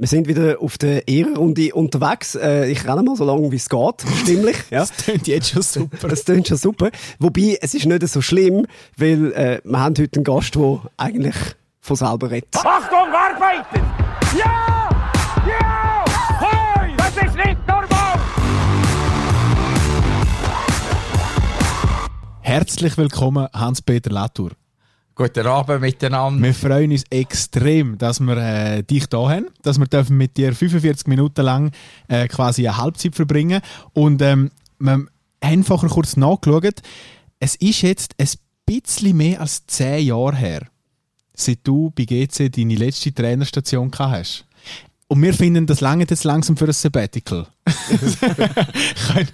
Wir sind wieder auf der Ehrenrunde unterwegs. Äh, ich renne mal so lange, wie es geht, stimmlich. Ja. Das klingt jetzt schon super. Das klingt schon super. Wobei, es ist nicht so schlimm, weil äh, wir haben heute einen Gast, der eigentlich von selber redet. Achtung, arbeiten! Ja! Ja! Hoi! Das ist nicht normal! Herzlich willkommen, Hans-Peter Latour. Guten Abend miteinander. Wir freuen uns extrem, dass wir äh, dich da haben, dass wir dürfen mit dir 45 Minuten lang äh, quasi eine Halbzeit verbringen und ähm, wir haben einfach kurz nachgeschaut. Es ist jetzt ein bisschen mehr als 10 Jahre her, seit du bei GC deine letzte Trainerstation gehabt hast. Und wir finden, das lange jetzt langsam für ein Sabbatical. Hat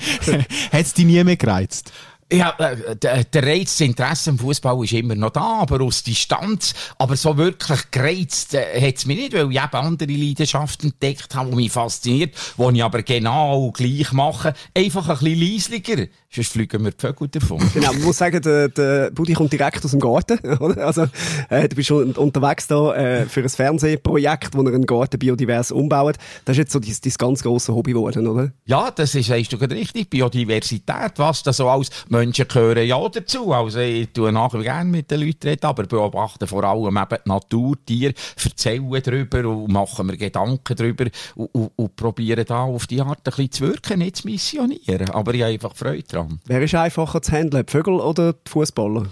es dich nie mehr gereizt? Ja, äh, der, der Reiz, das Interesse am Fußball ist immer noch da, aber aus Distanz. Aber so wirklich gereizt äh, hat es mich nicht, weil ich eben andere Leidenschaften entdeckt habe, die mich fasziniert, die ich aber genau gleich mache. Einfach ein bisschen leislicher. Sonst fliegen wir die Vögel davon. Genau, man muss sagen, der, der Budi kommt direkt aus dem Garten. Oder? Also, äh, du bist schon unterwegs da äh, für ein Fernsehprojekt, wo er einen Garten biodivers umbaut. Das ist jetzt so dein, dein ganz grosses Hobby geworden, oder? Ja, das ist, weißt du richtig. Biodiversität, was da so als Menschen gehören ja dazu. Also, ich tue nachher gerne mit den Leuten reden, aber beobachte vor allem eben die Natur, Tiere, erzählen darüber und machen mir Gedanken darüber und, und, und probieren da auf die Art ein bisschen zu wirken, nicht zu missionieren. Aber ich habe einfach Freude Wer ist einfacher zu handeln, die Vögel oder die Fußballer?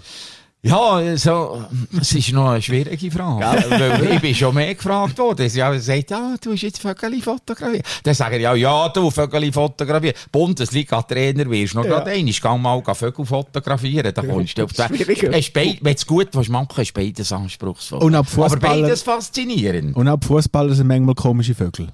Ja, so, es ist noch eine schwierige Frage. Weil ich bin schon mehr gefragt worden. Sie haben gesagt, ja, du hast jetzt Vögel fotografieren. Dann sagen ja, ja, du Vögel fotografieren. Bundesliga-Trainer wirst du noch Ja. gerade einmal. Geh mal Vögel fotografieren. Da kommst du auf beid- Wenn du es gut willst machen, ist beides anspruchsvoll. Und auch Aber beides faszinierend. Und auch die Fußballer sind manchmal komische Vögel.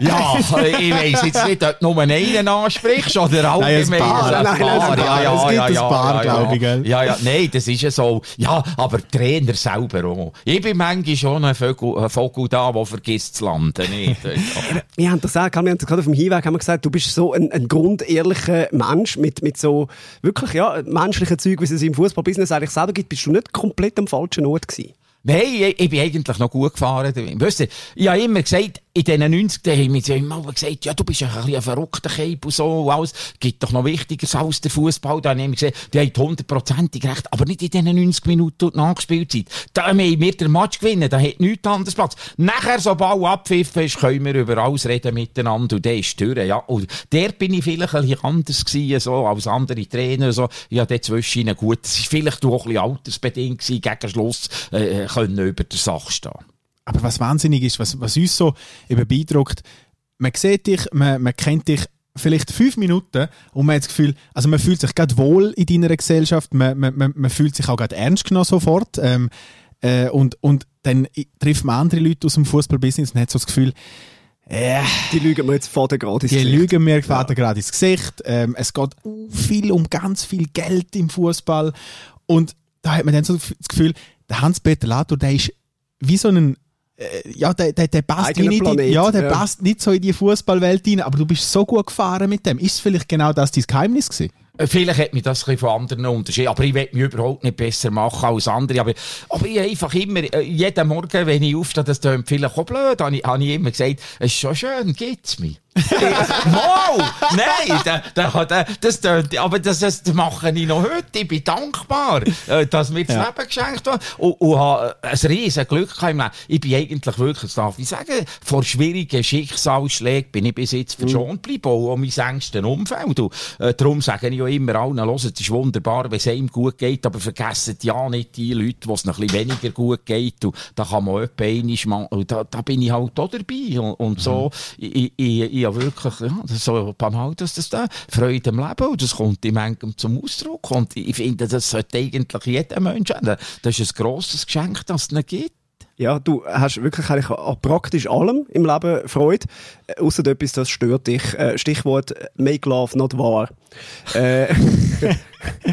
Ja, ich weiss jetzt nicht, ob du nur einen ansprichst oder allgemein. Nein, ein Paar. Ein Nein, nein, ein Paar. Ja, ja, Es gibt ja, ein ja, Paar, ja, glaube ich, ja. gell? Ja, ja, nein, das ist ja so. Ja, aber Trainer selber auch. Ich bin manchmal schon ein Vogel, ein Vogel da, der vergisst zu landen. Nicht? Wir haben das gesagt, wir haben das gerade auf dem Hinweg haben wir gesagt, du bist so ein, ein grundehrlicher Mensch mit, mit so wirklich ja, menschlichen Zeug, wie es es im Fußballbusiness eigentlich selber gibt, bist du nicht komplett am falschen Ort gewesen. Nein, ich, ich bin eigentlich noch gut gefahren. Weißt du, ich habe immer gesagt, in diesen 90 Jahren haben wir immer gesagt, ja, du bist ein, bisschen ein verrückter Cape und so und alles. Gibt doch noch Wichtigeres als der Fußball. Da habe ich immer gesagt, die haben hundertprozentig recht, aber nicht in diesen 90 Minuten Nachspielzeit. Da haben wir den Match gewinnen, da hat nichts anderes Platz. Nachher, so Ball abpfiffen ist, können wir über alles reden miteinander und der ist durch, ja. Und der bin ich vielleicht ein bisschen anders gewesen, so, als andere Trainer, so. Ja, der zwischen ihnen gut. Es war vielleicht auch ein bisschen altersbedingt gewesen, gegen Schluss, äh, können über der Sache stehen. Aber was wahnsinnig ist, was, was uns so eben beeindruckt, man sieht dich, man, man kennt dich vielleicht fünf Minuten und man hat das Gefühl, also man fühlt sich gerade wohl in deiner Gesellschaft, man, man, man, man fühlt sich auch gerade ernst genommen sofort ähm, äh, und, und dann trifft man andere Leute aus dem Fußballbusiness und hat so das Gefühl, äh, Die lügen mir jetzt vor der gerade ins die Gesicht. lügen mir gerade gerade ins Gesicht. Ähm, es geht viel um ganz viel Geld im Fußball. Und da hat man dann so das Gefühl, der Hans-Peter Latour, der ist wie so ein ja, der, der, der passt wie nicht Planet, ja, der ja. passt nicht so in die Fußballwelt rein, aber du bist so gut gefahren mit dem. Ist es vielleicht genau das dein Geheimnis gewesen? Äh, Vielleicht hat mich das ein von anderen unterschieden, aber ich will mich überhaupt nicht besser machen als andere. Aber, aber ich einfach immer, äh, jeden Morgen, wenn ich aufstehe, das klingt vielleicht auch blöd, habe ich, habe ich immer gesagt, es ist schon schön, gibt's mich. Mal! Nein, da, da, da, das tönt, aber das, das mache ich noch heute. Ich bin dankbar, äh, dass mir das Ja. Leben geschenkt wurde. Und, und habe ein riesen Glück im Leben. Ich bin eigentlich wirklich, das darf ich sagen, vor schwierigen Schicksalsschlägen bin ich bis jetzt verschont geblieben, auch um mein engsten Umfeld. Und, äh, darum sage ich ja immer allen, es ist wunderbar, wenn es einem gut geht, aber vergessen ja nicht die Leute, wo es noch ein bisschen weniger gut geht. Und da kann man etwa einmal da, da bin ich halt auch dabei. Und, und so, ich, ich, ich, ich habe wirklich, ja, so banal, dass das da Freude am Leben und das kommt in manchem zum Ausdruck. Und ich finde, das sollte eigentlich jeder Mensch haben. Das ist ein grosses Geschenk, das es nicht gibt. Ja, du hast wirklich eigentlich an praktisch allem im Leben Freude, äh, außer etwas, das stört dich. Äh, Stichwort äh, Make Love Not War. Äh,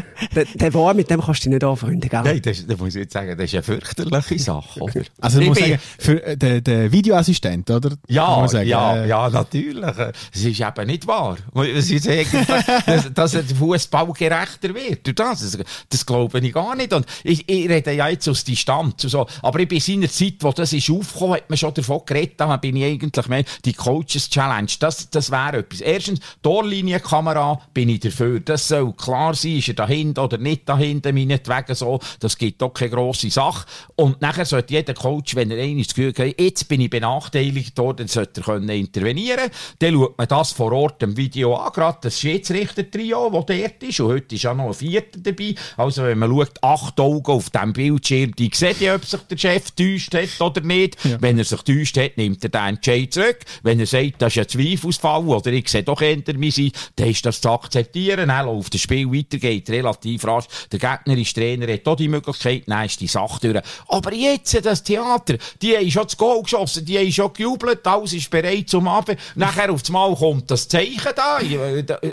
der, der war, mit dem kannst du dich nicht anfreunden, gell? Nein, das, das muss ich jetzt sagen, das ist eine fürchterliche Sache, oder? Also ich muss sagen, für äh, den, den Videoassistent, oder? Ja, sagen, ja, äh, ja, natürlich. Es ist eben nicht wahr. Es ist eigentlich, dass, dass der Fußball gerechter wird. Durch das, das, das glaube ich gar nicht. Und ich, ich rede ja jetzt aus Distanz. und So. Aber ich bin in seiner Zeit, wo das ist aufgekommen, hat man schon davon geredet, da bin ich eigentlich mehr, die Coaches Challenge, das, das wäre etwas. Erstens, Torlinienkamera bin ich dafür. Das soll klar sein, ist er dahinter oder nicht dahinter, meinetwegen so. Das gibt doch keine grosse Sache. Und nachher sollte jeder Coach, wenn er einmal das Gefühl hat, jetzt bin ich benachteiligt worden, dann sollte er können intervenieren Dann schaut man das vor Ort im Video an, gerade das Schiedsrichter-Trio, das dort ist. Und heute ist ja noch ein Vierter dabei. Also wenn man schaut, acht Augen auf dem Bildschirm, die sehen ja, ob sich der Chef täuscht hat oder nicht. Wenn er sich täuscht hat, nimmt er den Entscheid zurück. Wenn er sagt, das ist ein Zweifelsfall oder ich sehe doch hinter mir sein, dann ist das zu akzeptieren. Dann läuft das Spiel weiter, geht relativ rasch. Der gegnerische Trainer hat auch die Möglichkeit, dann ist die Sache durch. Aber jetzt, das Theater, die haben schon das Goal geschossen, die haben schon gejubelt, alles ist bereit zum Abend. Nachher auf Mal kommt das Zeichen da,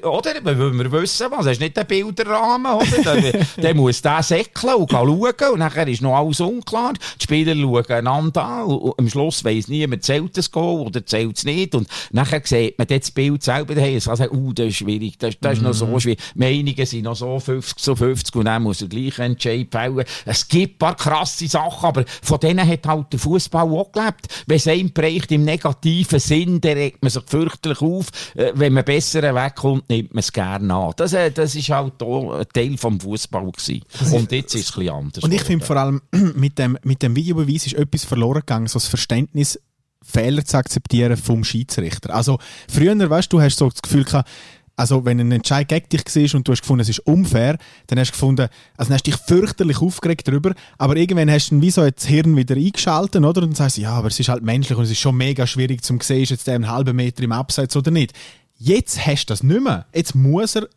oder? Wir wissen, was, das ist nicht der Bilderrahmen, oder? Dann, dann muss der säckeln und schauen und nachher ist noch alles unklar. Die Spieler schauen einander an und am Schluss weiss niemand, zählt das Goal oder zählt es nicht und nachher sieht man das Bild selber, hey, es kann sagen, uh, das ist schwierig, das, das ist noch so schwierig. Die Meinungen sind noch so 50 zu 50 und dann muss er gleich einen Entscheid fällen. Es gibt ein paar krasse Sachen, aber von denen hat halt der Fußball auch gelebt. Wenn es einem bereicht im negativen Sinn, dann regt man sich fürchterlich auf. Äh, Wenn man besser wegkommt, nimmt man es gerne an. Das, äh, das ist halt auch ein Teil vom Fußball gewesen. Und jetzt ist es ein bisschen anders. Und ich finde vor allem, mit dem, mit dem Videobeweis ist etwas verloren gegangen, so das Verständnis, Fehler zu akzeptieren vom Schiedsrichter. Also, früher, weißt du, hast so das Gefühl gehabt, also, wenn ein Entscheid gegen dich war und du hast gefunden, es ist unfair, dann hast du gefunden, also dann hast du dich fürchterlich aufgeregt darüber, aber irgendwann hast du dann wie so das Hirn wieder eingeschaltet, oder? Und dann sagst du, ja, aber es ist halt menschlich und es ist schon mega schwierig zum sehen, ist jetzt der einen halben Meter im Abseits oder nicht. Jetzt hast du das nicht mehr. Jetzt muss er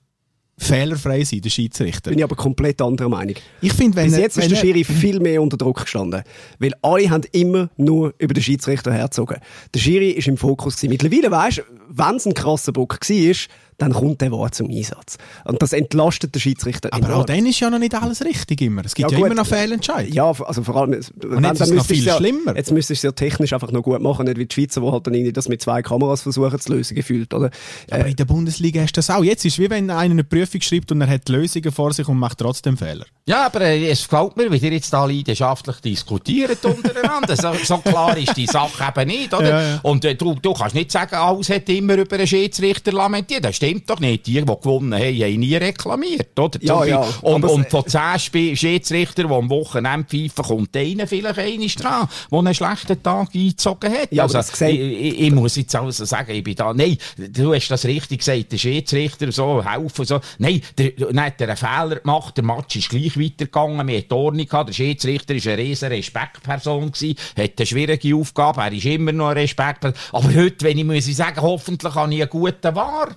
fehlerfrei sein, der Schiedsrichter. Bin ich aber komplett anderer Meinung. Ich finde, wenn Bis er- jetzt ist wenn der er- Schiri viel mehr unter Druck gestanden. Weil alle haben immer nur über den Schiedsrichter hergezogen. Der Schiri ist im Fokus gewesen. Mittlerweile weisst du, wenn es ein krasser Bock war, dann kommt der Wort zum Einsatz. Und das entlastet den Schiedsrichter Aber auch enorm. dann ist ja noch nicht alles richtig immer. Es gibt Ja, ja, immer noch Fehlentscheide. Ja, also vor allem, wenn, jetzt ist es noch viel ja, schlimmer. Jetzt müsstest du es ja technisch einfach noch gut machen, nicht wie die Schweizer, die halt dann irgendwie das mit zwei Kameras versuchen zu lösen, gefühlt, oder? Aber in der Bundesliga hast du das auch. Jetzt ist es wie wenn einer eine Prüfung schreibt und er hat Lösungen vor sich und macht trotzdem Fehler. Ja, aber äh, es gefällt mir, wie ihr jetzt da leidenschaftlich diskutiert untereinander. so, so klar ist die Sache eben nicht, oder? Ja, ja. Und äh, du, du kannst nicht sagen, alles hat immer über einen Schiedsrichter lamentiert. Das stimmt doch nicht. Die, die gewonnen haben, haben nie reklamiert, oder? Ja, ja. Und, und von zehn Sp Schiedsrichtern, die am Wochenende pfeifen, kommt einer vielleicht einer dran, der einen schlechten Tag eingezogen hat. Ja, also, ich, ich, ich muss jetzt also sagen, ich bin da, nein, du hast das richtig gesagt, der Schiedsrichter so, helfen, so. Nein, der, dann hat er einen Fehler gemacht, der Match ist gleich weitergegangen, wir hatten Ordnung gehabt, der Schiedsrichter war eine riesen Respektperson gewesen, hat eine schwierige Aufgabe, er ist immer noch eine Respektperson. Aber heute, wenn ich muss ich sagen, hoffentlich habe ich einen guten Wahr.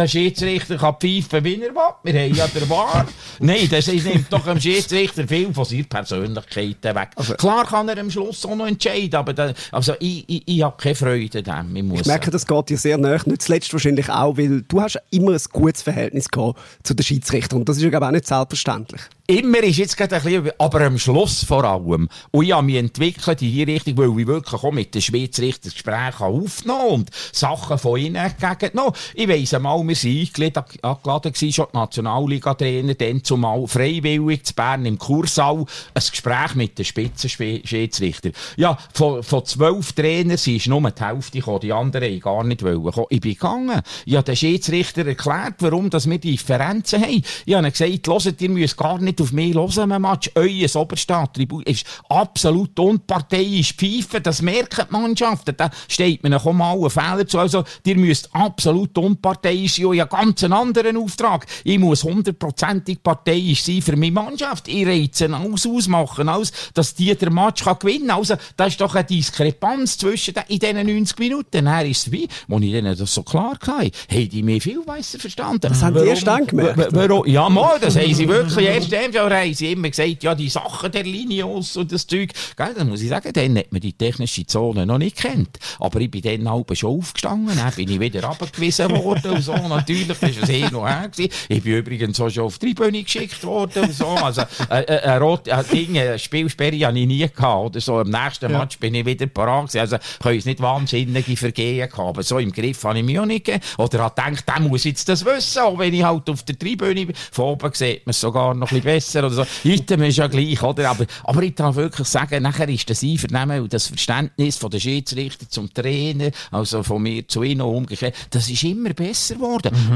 Der Schiedsrichter kann pfeifen, wie er will. Wir haben ja der Wahr. Nein, das ist- nimmt doch dem Schiedsrichter viel von seiner Persönlichkeit weg. Klar kann er am Schluss auch noch entscheiden, aber da, also ich, ich, ich habe keine Freude daran. Ich, muss Ich merke, das geht dir sehr nahe. Nicht zuletzt wahrscheinlich auch, weil du hast immer ein gutes Verhältnis gehabt zu den Schiedsrichtern. Und das ist ja, glaube auch nicht selbstverständlich. Immer ist jetzt gerade ein bisschen, aber am Schluss vor allem. Und ich habe mich entwickelt in die Richtung, weil ich wirklich auch mit den Schiedsrichtern Gespräche aufgenommen und Sachen von ihnen entgegengenommen. Ich weiss einmal, wir waren eingeladen, angeladen schon die Nationalliga-Trainer, dann zumal freiwillig zu Bern im Kursaal, ein Gespräch mit den Spitzenschiedsrichtern. Ja, von, von zwölf Trainern sind nur die Hälfte gekommen, die anderen haben gar nicht wollen. Ich bin gegangen. Ich habe den Schiedsrichter erklärt, warum dass wir Differenzen haben. Ich habe gesagt, hört, ihr müsst gar nicht auf mich hören im Match. Euer Oberstadttribut ist absolut unparteiisch pfeifen. Das merken die Mannschaften. Da steht mir noch mal ein Fehler zu. Also, ihr müsst absolut unparteiisch sein. Ich habe ganz anderen Auftrag. Ich muss hundertprozentig parteiisch sein für meine Mannschaft. Ich reize alles ausmachen, alles, dass die den Match kann gewinnen kann. Also, da ist doch eine Diskrepanz zwischen den, in diesen 90 Minuten. Dann ist es wie, als ich denen das so klar hatte, haben die mich viel besser verstanden. Das haben die erst dann gemerkt, Warum? Ja, mal, das haben sie wirklich erst dann, ja, haben sie immer gesagt, ja, die Sachen der Linios und das Zeug. Gell, dann muss ich sagen, dann hat man die technische Zone noch nicht kennt. Aber ich bin dann halb schon aufgestanden, dann bin ich wieder abgewiesen worden und so. Natürlich, das war ein Hin und Her. gewesen. Ich bin übrigens auch schon auf die Tribüne geschickt worden und so. Also, äh, äh, ein rot, ein Ding, eine Spielsperre habe ich nie gehabt, oder so. Im nächsten Match bin ich wieder parat gewesen. Also, ich habe jetzt nicht wahnsinnige Vergehen gehabt, aber so im Griff habe ich mich auch nicht gegeben. Oder habe gedacht, der muss jetzt das wissen, auch wenn ich halt auf der Tribüne bin. Von oben sieht man es sogar noch ein bisschen besser oder so. Item ist ja gleich, oder? Aber, aber ich darf wirklich sagen, nachher ist das Einvernehmen und das Verständnis von der Schiedsrichter zum Trainer, also von mir zu ihnen umgekehrt, das ist immer besser geworden.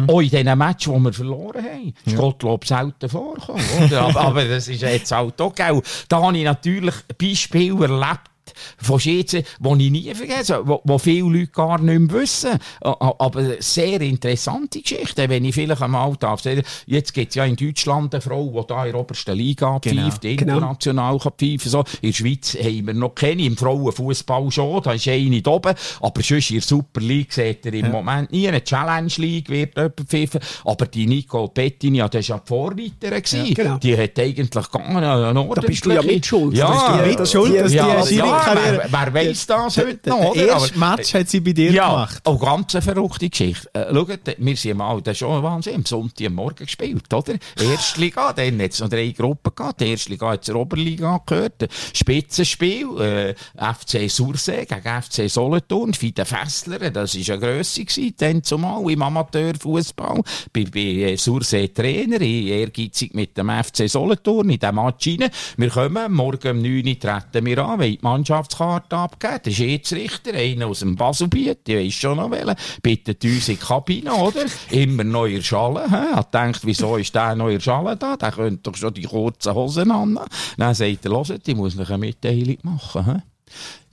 Auch in diesen Match, die wir verloren haben. Ist Gottlob selten vorgekommen, oder? aber, aber das ist jetzt halt auch, gell? Da habe ich natürlich Beispiele erlebt, von Schiedsrichtern, die ich nie vergesse, wo, wo viele Leute gar nicht mehr wissen. Aber sehr interessante Geschichte, wenn ich vielleicht einmal darf sagen, jetzt gibt es ja in Deutschland eine Frau, die da in der obersten Liga Genau. pfeift, Genau. international kann pfeifen so. In der Schweiz haben wir noch keine, im Frauenfußball schon, da ist eine da oben, aber sonst in der Super League seht ihr im Moment nie, eine Challenge League wird jemand pfeifen, aber die Nicole Bettini, ja, das war ja die Vorreiterin, gewesen. genau. die hat eigentlich gegangen, eine Da bist du ja mit schuld. Ja, Das ist die- mit das- schuld, dass die ja, Schiri- ja, wer, wer weiss das heute noch, Der oder? erste Match hat sie bei dir ja, gemacht. Oh, ganz eine verrückte Geschichte. Äh, schaut, wir sind mal, das ist schon Wahnsinn, am Sonntag am Morgen gespielt, oder? Erstliga, dann hat es noch drei Gruppen gehabt. Die Erstliga hat zur Oberliga gehört. Spitzenspiel, äh, FC Sursee gegen FC Solothurn, Fide Fessler, das war eine Grösse gewesen, dann zumal im Amateurfußball. Bei, bei äh, Sursee Trainer, ehrgeizig mit dem FC Solothurn in diesem Match rein. Wir kommen, morgen um 9 Uhr treten wir an, wollen die Mannschaftskarte abgeben. Der Schiedsrichter, einer aus dem Baselbiet, der ist schon noch wählen, bittet uns in die Kabine, oder? Immer neuer Schale, hä? Hat gedacht, wieso ist der neuer Schale da? Der könnte doch schon die kurzen Hosen an. Dann sagt er, hört, ich muss noch eine Mitteilung machen, hä?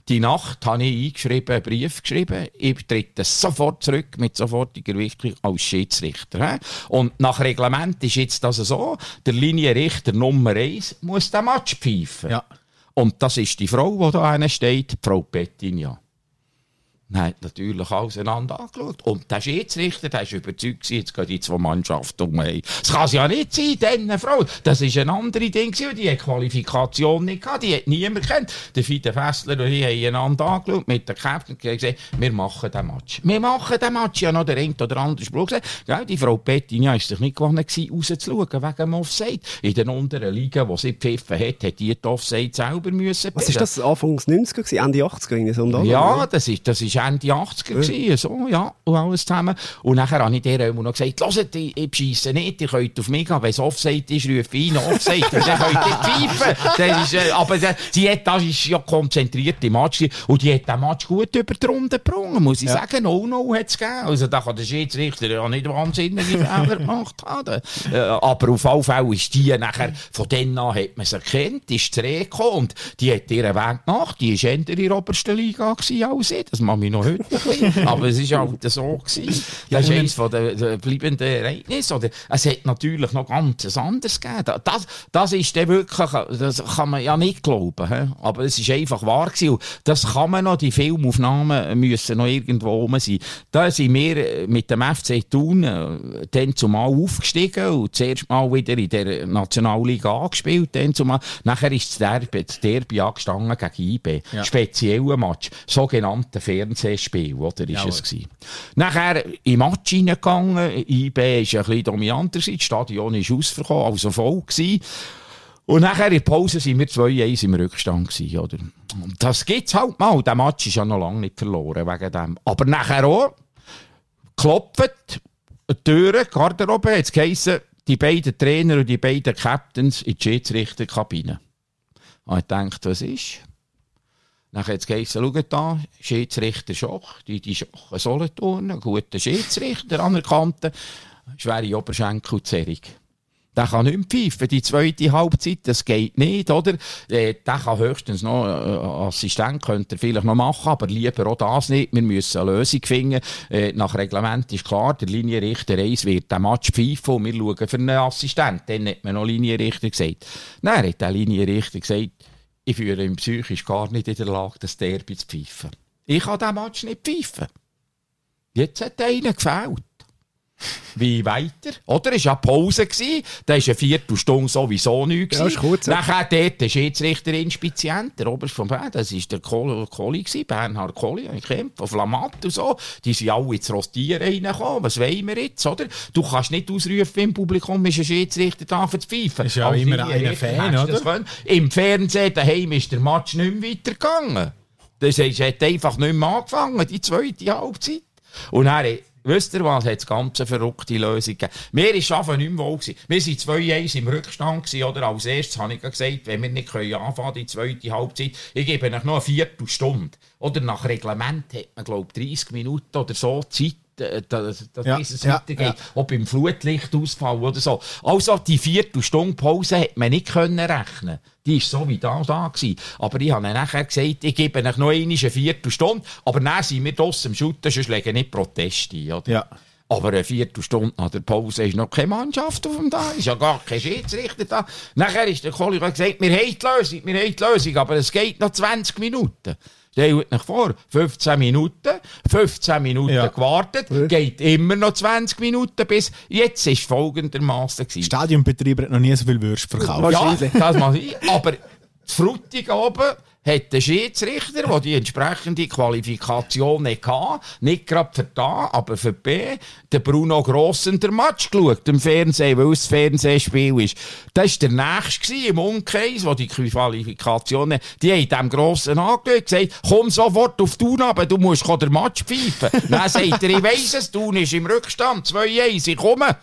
Die Nacht habe ich eingeschrieben, einen Brief geschrieben. Ich trete sofort zurück mit sofortiger Wichtung als Schiedsrichter. Und nach Reglement ist jetzt das so, der Linienrichter Nummer 1 muss den Match pfeifen. Ja. Und das ist die Frau, die da steht, Frau Bettinia. Hat natürlich alles einander angeschaut. Und der Schiedsrichter, der war überzeugt, jetzt gehen die zwei Mannschaften um. Das kann es ja nicht sein, diese Frau. Das ist ein anderes Ding, gewesen, die hat Qualifikation nicht gehabt, die hat niemand kennt. Der Fide Fessler und ich haben einander angeschaut mit der Captain und gesagt, wir machen den Match. Wir machen den Match. Ja, noch der eine oder andere Spruch gesagt. Gell, die Frau Bettinia ist sich nicht gewonnen gewesen, rauszuschauen wegen dem Offside. In den unteren Ligen, wo sie pfiffen hat, hat die die Offside selber müssen. Was ist das, Anfangs 90er gewesen, Ende 80er irgendwie so? Ja, das ist, das ist Ende 80er gewesen, so, ja, und alles zusammen. Und nachher habe ich dir immer noch gesagt, hört, ich, ich scheisse nicht, ihr könnt auf mich gehen, wenn es Offside ist, rufe ich ihn Offside, dann könnt ihr pfeifen. Das ist, äh, aber äh, sie hat, das ist ja konzentriert im Match und die hat den Match gut über die Runde gebrungen, muss ich sagen. No-No hat es gegeben. Also da kann der Schiedsrichter ja nicht wahnsinnige Fehler gemacht haben. Äh, aber auf alle Fälle ist die nachher, von dann an hat man sie erkannt, ist zurückgekommen und die hat ihren Weg gemacht. Die war in der obersten Liga gewesen als ich. Das noch heute. Aber es ist halt so gewesen. Das ist eines von den bleibenden Ereignissen. Oder es hat natürlich noch ganz anderes gegeben. Da- Das, das ist dann wirklich, das kann man ja nicht glauben. He? Aber es ist einfach wahr gewesen. Das kann man noch, die Filmaufnahmen müssen noch irgendwo rum sein. Da sind wir mit dem FC Thun äh, dann zumal aufgestiegen und zuerst mal wieder in der Nationalliga angespielt. Dann zumal. Nachher ist das Derby, das Derby angestanden gegen IB. Ja. Spezieller Match. Sogenannte Fernsehspiel, oder? Ist Jawohl. es gewesen. Nachher im Match reingegangen. IB ist ein bisschen dominanter. Das Stadion ist ausverkauft, also voll gewesen. Und nachher in der Pause sind wir 2-1 im Rückstand gewesen, oder? Und das gibt's halt mal. Der Match ist ja noch lange nicht verloren wegen dem. Aber nachher auch, klopft, Türen, Garderobe, jetzt geheissen, die beiden Trainer und die beiden Captains in die Schiedsrichterkabine. Und ich dachte, was ist? Hat es geheißen, schaut da, Schiedsrichter Schoch, die, die Schoch Solothurn, ein guter Schiedsrichter, anerkannter, schwere Oberschenkelzerrung. Der kann nicht pfeifen, die zweite Halbzeit, das geht nicht, oder? Äh, der kann höchstens noch, äh, Assistent könnte er vielleicht noch machen, aber lieber auch das nicht. Wir müssen eine Lösung finden. Äh, nach Reglement ist klar, der Linienrichter 1 wird den Match pfeifen und wir schauen für einen Assistent. Dann hat man noch Linienrichter gesagt. Dann hat der Linienrichter gesagt, ich fühle ihn psychisch gar nicht in der Lage, das Derby zu pfeifen. Ich kann diesen Match nicht pfeifen. Jetzt hat einer gefällt. Wie weiter? Oder? Es war ja Pause. Gewesen. Da war eine Viertelstunde sowieso nichts. Ja, ist kurz. Nachher dort der Schiedsrichter Inspizient, der Oberst von Bern, das war der Kohli, Kohli gewesen, Bernhard Kohli, ich kennt, von Flamatt und so. Die sind alle ins Rostieren reingekommen. Was wollen wir jetzt, oder? Du kannst nicht ausrufen im Publikum, ist ein Schiedsrichter da für zu pfeifen. Ist ja Als immer einer Fan, das oder? Im Fernsehen daheim ist der Match nicht mehr weitergegangen. Das es hat einfach nicht mehr angefangen, die zweite Halbzeit. Und dann, wisst ihr was, hat es ganz eine verrückte Lösung gegeben. Mir ist einfach nicht mehr wohl gewesen. Wir waren 2-1 im Rückstand gewesen, oder? Als erstes habe ich gesagt, wenn wir nicht können anfangen die zweite Halbzeit, ich gebe euch noch eine Viertelstunde. Oder nach Reglement hat man, glaube ich, 30 Minuten oder so Zeit, dass, dass Ja, bis es ja, weitergeht. ja. Ob im Flutlichtausfall oder so. Also die Viertelstunde Pause hat man nicht können rechnen. Die war so wie da da gewesen. Aber ich habe nachher gesagt, ich gebe euch noch eine Viertelstunde, aber dann sind wir draussen im Schutten, sonst legen nicht Proteste ein, oder? Ja. Aber eine Viertelstunde nach der Pause ist noch keine Mannschaft auf dem da, ist ja gar kein Schiedsrichter da. Nachher ist der Kollege gesagt, wir haben die Lösung, wir haben die Lösung, aber es geht noch 20 Minuten. Stellt euch vor, 15 Minuten, 15 Minuten Ja. gewartet, geht immer noch 20 Minuten bis, jetzt ist folgendermaßen gewesen. Stadionbetreiber hat noch nie so viel Würst verkauft. Ja, Wahrscheinlich. das mag sein. Aber die Frutig oben hat der Schiedsrichter, der die entsprechende Qualifikation nicht hatte, nicht gerade für da, aber für B, der Bruno Grossen der Match geschaut im Fernsehen, weil es das Fernsehspiel ist. Das war der nächste im Umkreis, wo die Qualifikation, die haben dem Grossen angeschaut, gesagt, komm sofort auf Thun runter, du musst den Match pfeifen. Dann sagt er, ich weiss es, Thun ist im Rückstand, 2-1, ich komme.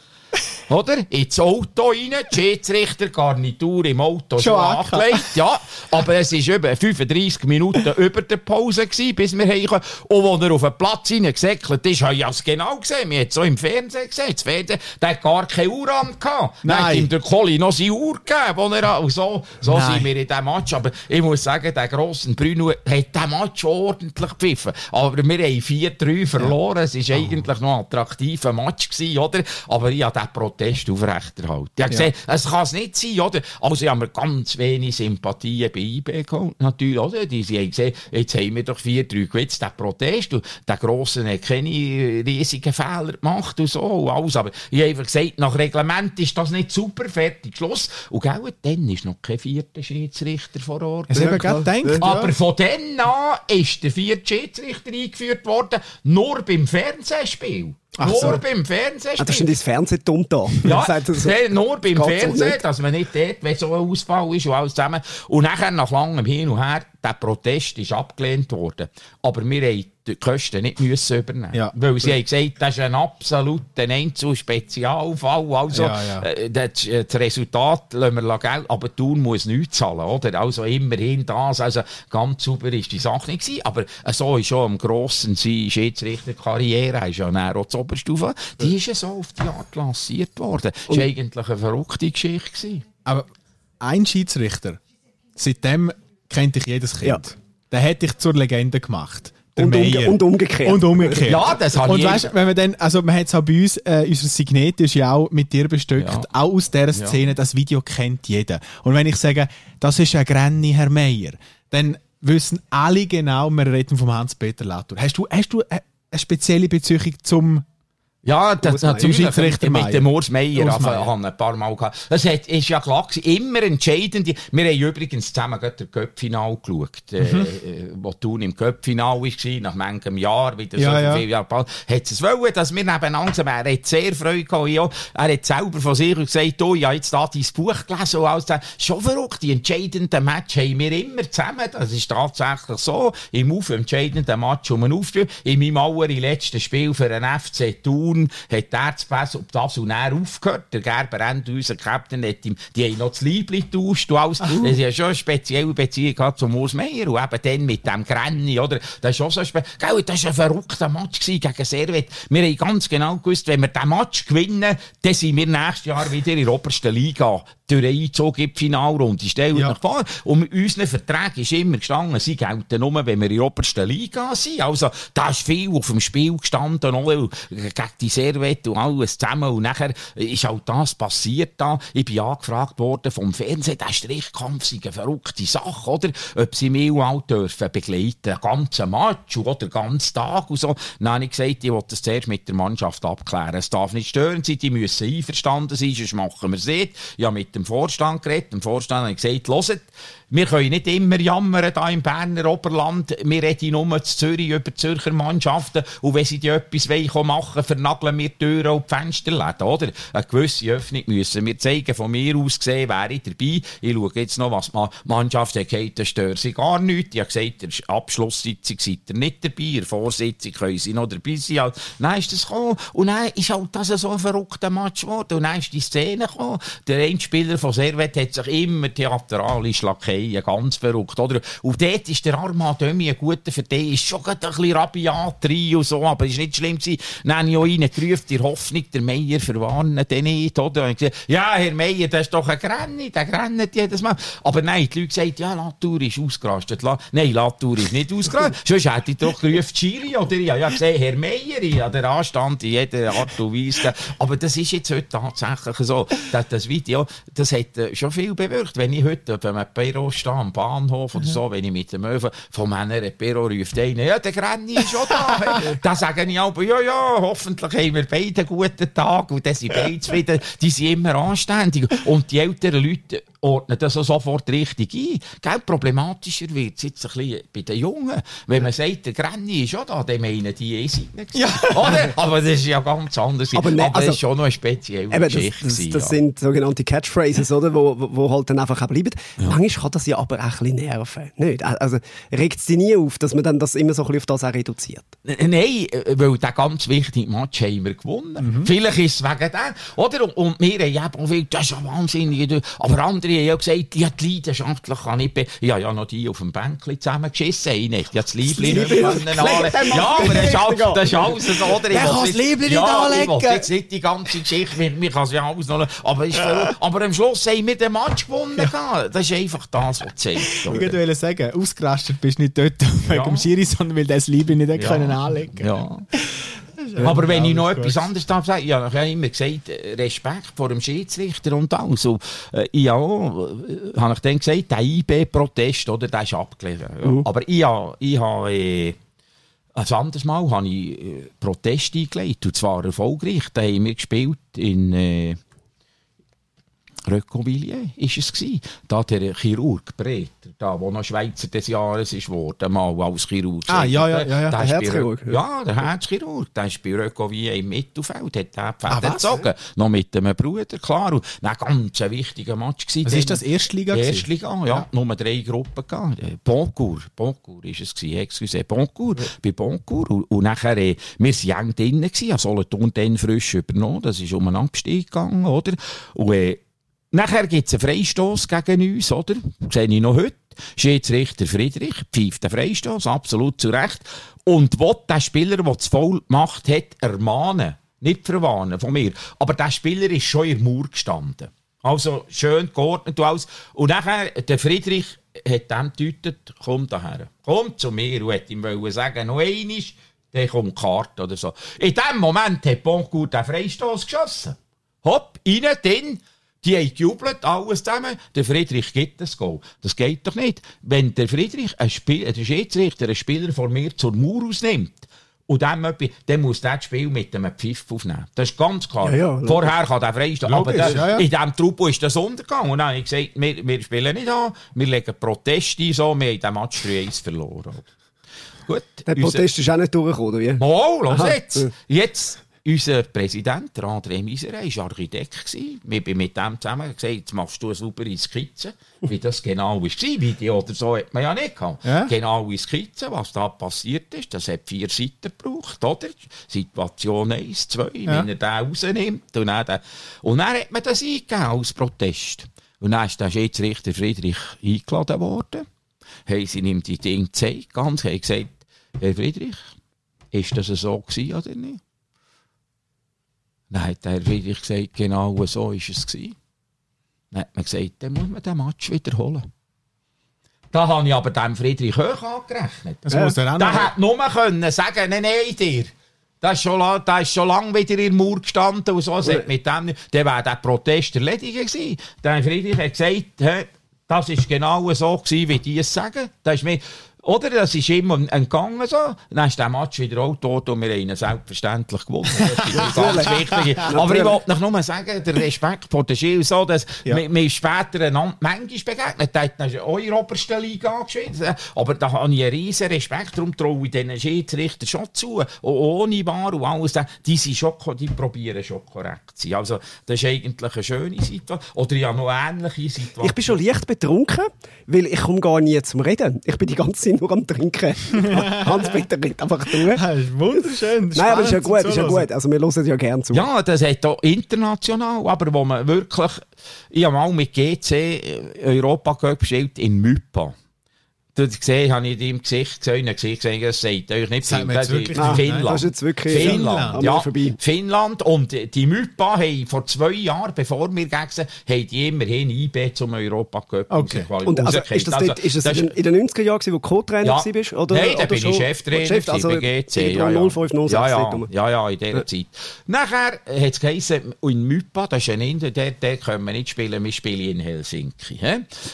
Oder? Ins Auto rein, die Schiedsrichtergarnitur im Auto schon, angelegt. Ja, aber es war über 35 Minuten über der Pause, gewesen, bis wir heimkamen. Und als er auf den Platz reingesäckelt ist, habe ich es genau gesehen. Wir haben es so im Fernsehen gesehen. Das Fernsehen, der hat gar keine Uhr an. Dann hat Nein. ihm der Colli noch seine Uhr gegeben, er und so, so Nein. sind wir in diesem Match. Aber ich muss sagen, der grosse Bruno hat den Match ordentlich gepfiffen. Aber wir haben 4-3 verloren. Es war eigentlich noch ein attraktiver Match gewesen, oder? Aber ich habe diesen Protest aufrechterhalten. Ich habe gesehen, es kann es nicht sein, oder? Also ich habe mir ganz wenig Sympathien bei IB geholt, natürlich, oder? Die, sie haben gesehen, jetzt haben wir doch 4-3 gewetzt, den Protest, und der Grossen hat keine riesigen Fehler gemacht und so und alles. Aber ich habe einfach gesagt, nach Reglement ist das nicht super, fertig, Schluss. Und gell, dann ist noch kein vierter Schiedsrichter vor Ort. Es eben gerade gedacht. Aber von dann an ist der vierte Schiedsrichter eingeführt worden, nur beim Fernsehspiel. Nur so. beim Fernsehspiel. Ah, das ist dein Fernsehen dumm da. Ja, Sagt er so. nur beim Fernsehen, dass man nicht dort, wenn so ein Ausfall ist und alles zusammen. Und nachher, nach langem Hin und Her, der Protest ist abgelehnt worden. Aber wir haben die Kosten nicht müssen übernehmen. Ja. Weil sie haben gesagt, das ist ein absoluter Einzel-Spezialfall. Also, Ja, ja. Äh, das, äh, das Resultat lassen wir Geld, aber Thun muss nichts zahlen, oder? Also immerhin das, also ganz sauber ist die Sache nicht gewesen. Aber äh, so ist schon am grossen seine Schiedsrichterkarriere, ist ja dann auch zur Oberstufe, die ist ja so auf die Art lanciert worden. Das war eigentlich eine verrückte Geschichte. Gewesen. Aber ein Schiedsrichter, seitdem kennt dich jedes Kind. Ja. Der hat dich zur Legende gemacht. Der Und, umge Meier. und umgekehrt. Und umgekehrt. Ja, das habe Und ich- weißt, wenn wir dann, also man hat es auch bei uns, äh, unser Signet ist ja auch mit dir bestückt, Ja. auch aus dieser Szene, das Video kennt jeder. Und wenn ich sage, das ist ein Granny, Herr Meier, dann wissen alle genau, wir reden vom Hans-Peter Latour. Hast du, hast du äh, eine spezielle Beziehung zum Ja, das natürlich. Zum Schiedsrichter mit dem Urs Meier Urs also, Meier. ein paar Mal gehabt. Das hat, ist ja klar gewesen, immer entscheidend. Wir haben übrigens zusammen gerade das Göppfinal geschaut, äh, Mhm. äh, wo Thun im Göppfinal war, nach manchem Jahr, wieder Ja, so ja. viele Jahre bald. Hat es wollen, dass wir nebeneinander sind. Er hat sehr Freude gehabt. auch. Er hat selber von sich gesagt, oh, ich habe jetzt da dein Buch gelesen und alles. Schon verrückt, die entscheidenden Match haben wir immer zusammen. Das ist tatsächlich so. Im auf entscheidenden Match um einen Aufspiel. In meinem allerletzten Spiel für den FC Thun hat er das Pass auf das und er aufgehört. Der Gerber Ende, unser Captain, hat ihm, die haben noch das Liebli getauscht und alles. Das ist ja schon eine spezielle Beziehung gehabt zum Urs Meier und eben dann mit dem Grenny, oder? Das ist schon so spe Gell, das war ein verrückter Match gewesen gegen Servet. Wir haben ganz genau gewusst, wenn wir diesen Match gewinnen, dann sind wir nächstes Jahr wieder in der obersten Liga. Durch einen Einzug in die Finalrunde. Stellt Ja. euch vor. Und in unseren Verträgen ist immer gestanden, sie gelten nur, wenn wir in der obersten Liga sind. Also, da ist viel auf dem Spiel gestanden, auch gegen die Servette und alles zusammen. Und nachher ist auch das passiert da. Ich bin angefragt worden vom Fernsehen, der Strichkampf sei eine verrückte Sache, oder? Ob sie mich auch dürfen begleiten, den ganzen Match oder den ganzen Tag und so. Dann habe ich gesagt, ich will das zuerst mit der Mannschaft abklären. Es darf nicht stören sein, die müssen einverstanden sein, sonst machen wir es nicht. Ich habe mit dem Vorstand geredet, dem Vorstand habe ich gesagt, hört, wir können nicht immer jammern da im Berner Oberland. Wir reden nur zu Zürich über Zürcher Mannschaften. Und wenn sie die etwas wollen machen vernageln wir die Türen und die Fensterläden, oder? Eine gewisse Öffnung müssen wir zeigen. Von mir aus gesehen wäre ich dabei. Ich schaue jetzt noch, was die Ma- Mannschaft hat das stört sie gar nicht. Ich habe gesagt, in der Abschlusssitzung seid ihr nicht dabei. In der Vorsitzung können sie noch dabei sein. Also, Dann ist das gekommen. Und dann ist halt das so ein verrückter Match geworden. Und dann ist die Szene gekommen. Der eine Spieler von Servet hat sich immer theatralisch lackiert. Ganz verrückt, oder? Und dort ist der Armand Dömi ein guter für den. Ist schon ein bisschen rabiat rein und so. Aber ist nicht schlimm gewesen. Dann habe ich auch reingerufen, die Hoffnung, der Meier verwarnen den nicht, oder? Und gesagt, ja, Herr Meier, das ist doch ein Grenni, der grennt jedes Mal. Aber nein, die Leute sagen, ja, Latour ist ausgerastet. La nein, Latour ist nicht ausgerastet. Sonst hätte ich doch gerufen, Chiri, oder? Ich habe ja gesehen, Herr Meier, ich den Anstand in jeder Art und Weise. Aber das ist jetzt heute tatsächlich so. Das, das Video, das hat äh, schon viel bewirkt. Wenn ich heute auf einem Perro stehe, am Bahnhof oder so, wenn ich mit dem Öfen von meiner Perro ruft einer, ja, der Grenni ist schon da. da sage ich aber, ja, ja, hoffentlich haben wir beide einen guten Tag und dann sind beide zufrieden. Die sind immer anständig. Und die älteren Leute ordnen das auch sofort richtig ein. Gell, problematischer wird es jetzt ein bisschen bei den Jungen. Wenn man sagt, der Grenni ist schon da, dann meinen die eh sind nicht. Ja. Oder? Aber das ist ja ganz anders. Aber Aber, ne- das also- ist schon noch eine spezielle Eben, das, Geschichte. das, gewesen, das ja. sind sogenannte Catchphrases, oder? Wo, wo, halt dann einfach auch bleiben. Manchmal kann das ja aber auch ein bisschen nerven. Nicht? Also, regt es dich nie auf, dass man dann das immer so ein bisschen auf das auch reduziert? Nein, äh, weil der ganz wichtige Match haben wir gewonnen. Vielleicht ist es wegen dem. Oder? Und- Und wir haben eben auch viel, das ist ja wahnsinnig. Aber andere haben ja gesagt, ja, die leidenschaftlich kann ich Ich habe ja noch die auf dem Bänkchen zusammengeschissen. Ich nicht. Ja, das Liebling nicht anlegen. Ja, aber das ist, all, das ist alles oder? Ich kann das Liebling nicht ja, Ich anlegen. will jetzt nicht die ganze Geschichte, mir, kann es ja alles noch... Aber, ist verrückt. aber am Schluss haben wir den Match gewonnen. gehabt. Das ist einfach das, was zählt. Ich oder? wollte sagen, ausgerastet bist du nicht dort wegen Ja. dem Schiri, sondern weil das Liebe nicht hat können anlegen Ja. Aber wenn ich noch etwas anderes darf sagen, ich habe ja immer gesagt, Respekt vor dem Schiedsrichter und alles. Und, äh, ich auch, äh, habe ich dann gesagt, der IB-Protest, oder, der ist abgelehnt. Ja. Aber ich habe, ich habe äh, ein anderes Mal habe ich Protest eingelegt, und zwar erfolgreich. Da haben wir gespielt in äh, Röckoville ist es gsi. Da der Chirurg Breter, da, wo noch Schweizer des Jahres ist worden, mal als Chirurg. Ah, ja, ja, ja, ja, Der der Herzchirurg, Ja, der Herzchirurg. Der ist bei Röckoville im Mittelfeld, hat der Ah, Pferd was? gezogen. Noch mit einem Bruder, klar. Und ein ganz ein wichtiger Match gewesen. Was ist das, Erstliga gewesen? Erstliga, ja. Nur drei Gruppen. Äh, Boncourt, Boncourt ist es gewesen, excuse, Boncourt, bei Boncourt. Und, und nachher, äh, wir waren eng drinnen gewesen, also Solothurn dann frisch übernommen, das ist um einen Abstieg gegangen, oder? Und, äh, Nachher gibt es einen Freistoß gegen uns, oder? Sehe ich noch heute. Schiedsrichter Friedrich pfeift den Freistoß, absolut zu Recht. Und will den Spieler, der das Foul gemacht hat, ermahnen. Nicht verwarnen von mir. Aber der Spieler ist schon in der Mauer gestanden. Also schön geordnet und alles. Und nachher, der Friedrich hat dem gedeutet, komm daher. Komm zu mir und hat ihm sagen, noch einmal, dann kommt die Karte oder so. In dem Moment hat Boncourt den Freistoß geschossen. Hopp, rein, drin. Die haben gejubelt, alles zusammen. Der Friedrich gibt das Goal. Das geht doch nicht. Wenn der Friedrich, ein Spiel, der Schiedsrichter, einen Spieler von mir zur Mauer ausnimmt, und dem dann muss der das Spiel mit einem Pfiff aufnehmen. Das ist ganz klar. Ja, ja. Vorher kann der freistehen. Aber der, ja, in diesem Trupo ist das untergegangen. Und dann habe ich gesagt, wir, wir spielen nicht an, wir legen Protest ein, so, wir haben den Match 3-1 verloren. Gut. Der unser- Protest ist auch nicht durchgekommen, oder wie? Oh, los jetzt. Jetzt, unser Präsident, der André Miserey, war Architekt. Wir haben mit dem zusammen gesagt, jetzt machst du eine saubere Skizze, wie das genau war. Video oder so hat man ja nicht gehabt. Ja. Genaue Skizze, was da passiert ist. Das hat vier Seiten gebraucht, oder? Situation 1, 2, Ja. wenn er den rausnimmt. Und dann, den- und dann hat man das eingegeben als Protest. Und dann ist der Schiedsrichter Friedrich eingeladen worden. Haben sie ihm die Dinge gezeigt, ganz, haben gesagt, Herr Friedrich, ist das so gewesen oder nicht? Dann hat der Herr Friedrich gesagt, genau so ist es gewesen. Dann hat man gesagt, dann muss man den Match wiederholen. Da habe ich aber dem Friedrich Höch angerechnet. Das muss er auch Der noch. hätte nur können sagen, nein, nein, dir. Das ist schon, la- das ist schon lange wieder in der Mauer gestanden und so. Hat mit dem, nicht- dann wäre der Protest erledigt gewesen. Der Friedrich hat gesagt, hä, das ist genau so gewesen, wie die es sagen. Das ist mir, oder? Das ist immer entgangen so. Dann ist der Match wieder auch tot und wir haben ihn selbstverständlich gewonnen. Das ist ganz wichtig. Aber ich wollte noch nur sagen, der Respekt vor der Schiel so, dass Ja. wir, wir später einander manchmal begegnet. Der hat in der obersten Liga gespielt. Aber da habe ich einen riesen Respekt. Darum traue ich diesen Schiedsrichter schon zu. Und ohne Bar und alles. Die, sind schon, die probieren schon korrekt zu sein. Also, das ist eigentlich eine schöne Situation. Oder ja, noch ähnliche Situation. Ich bin schon leicht betrunken, weil ich komme gar nie zum Reden. Ich bin die ganze Zeit nur am Trinken. Hans-Peter redet einfach durch. Das ist wunderschön. Nein, aber ist ja gut, ist ja gut. Also wir hören ja gerne zu. Ja, das hat auch international, aber wo man wirklich, ich habe mal mit GC Europa gespielt in Mypa. Das gesehen, habe ich in deinem Gesicht gesehen, in deinem Gesicht gesehen, das sagt euch nicht mir Das wirklich nicht. Finnland. Das ist jetzt wirklich- Finnland, Finnland. ja. Vorbei. Finnland. Und die Mypa haben vor zwei Jahren, bevor wir gegen sie, haben die immerhin IB zum Europa Cup Okay. Und also, ist das, Also, dort, ist das, das in, den- in den 90er Jahren, gewesen, wo du Co-Trainer ja. ja. bist? Oder, Nein, da bin ich Cheftrainer Chef, also bei GC. Ja, ja. 05, 06 ja, ja, ja, ja, in dieser Zeit. Nachher hat es geheißen, in Mypa, das ist ein Inder, der, der können wir nicht spielen, wir spielen in Helsinki. He?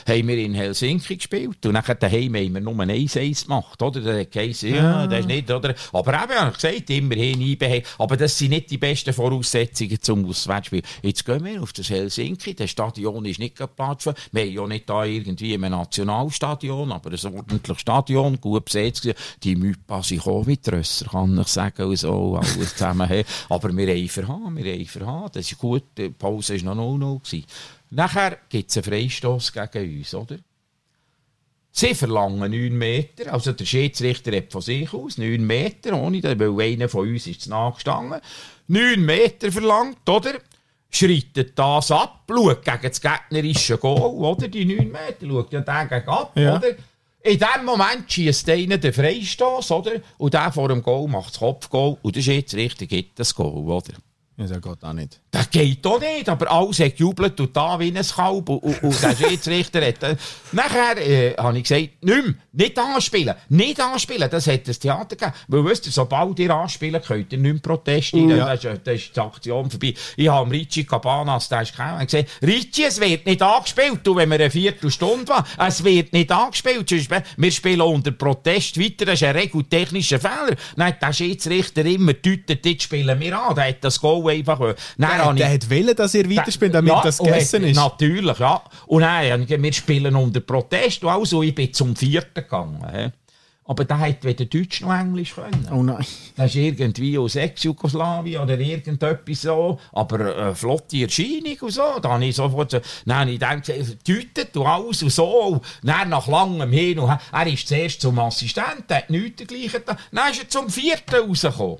Haben wir in Helsinki gespielt und nachher daheim haben wir nur ein 1-1 gemacht, oder? Der hat geheißen, ja, das ist nicht, oder? Aber eben, habe ich gesagt, immerhin IB, aber das sind nicht die besten Voraussetzungen zum Auswärtsspiel. Jetzt gehen wir auf das Helsinki, das Stadion ist nicht geplant wir haben ja nicht da irgendwie im Nationalstadion, aber ein ordentliches Stadion, gut besetzt. Die Mypa sind auch mit Rösser, kann ich sagen, und so, alles zusammen. Aber wir haben verhauen, wir haben verhauen, das ist gut, die Pause war noch 0-0 gewesen. Nachher gibt es einen Freistoss gegen uns, oder? Sie verlangen 9 Meter, also der Schiedsrichter hat von sich aus 9 Meter, ohne, weil einer von uns ist nachgestanden. 9 Meter verlangt, oder? Schreitet das ab, schaut gegen das gegnerische Goal, oder? Die 9 Meter, schaut ja dagegen ab, Ja. oder? In dem Moment schießt einer den Freistoß, oder? Und der vor dem Goal macht das Kopfgoal und der Schiedsrichter gibt das Goal, oder? Ja, das geht auch nicht. Das geht doch nicht, aber alles hat gejubelt und da wie ein Kalb und, und, und der Schiedsrichter hat... Äh, nachher äh, habe ich gesagt, nicht mehr, nicht anspielen, nicht anspielen, das hat das Theater gegeben. Weil wisst ihr, sobald ihr anspielen könnt, ihr nicht mehr Protest rein, Ja. das, ist, das ist die Aktion vorbei. Ich habe Ricci Cabanas, der ist gekommen, und gesagt, Ricci, es wird nicht angespielt, du, wenn wir eine Viertelstunde waren, es wird nicht angespielt, wir spielen unter Protest weiter, das ist ein regeltechnischer Fehler. Hat der Schiedsrichter immer deutet, jetzt spielen wir an, der hat das Goal einfach... Dann Ich- der hat wollen, dass ihr weiterspielt, damit ja, das gegessen hat- ist. Natürlich, ja. Und gesagt, wir spielen unter Protest und also, ich bin zum vierten gegangen. he. Aber der hat weder Deutsch noch Englisch können. Oh nein. Das ist irgendwie aus Ex-Jugoslawien oder irgendetwas so, aber eine flotte Erscheinung und so. Da habe ich sofort so, habe ich gesagt, deutet und alles und so. Und dann nach langem Hin und Her, er ist zuerst zum Assistenten, hat nichts dergleichen da. Dann ist er zum vierten rausgekommen.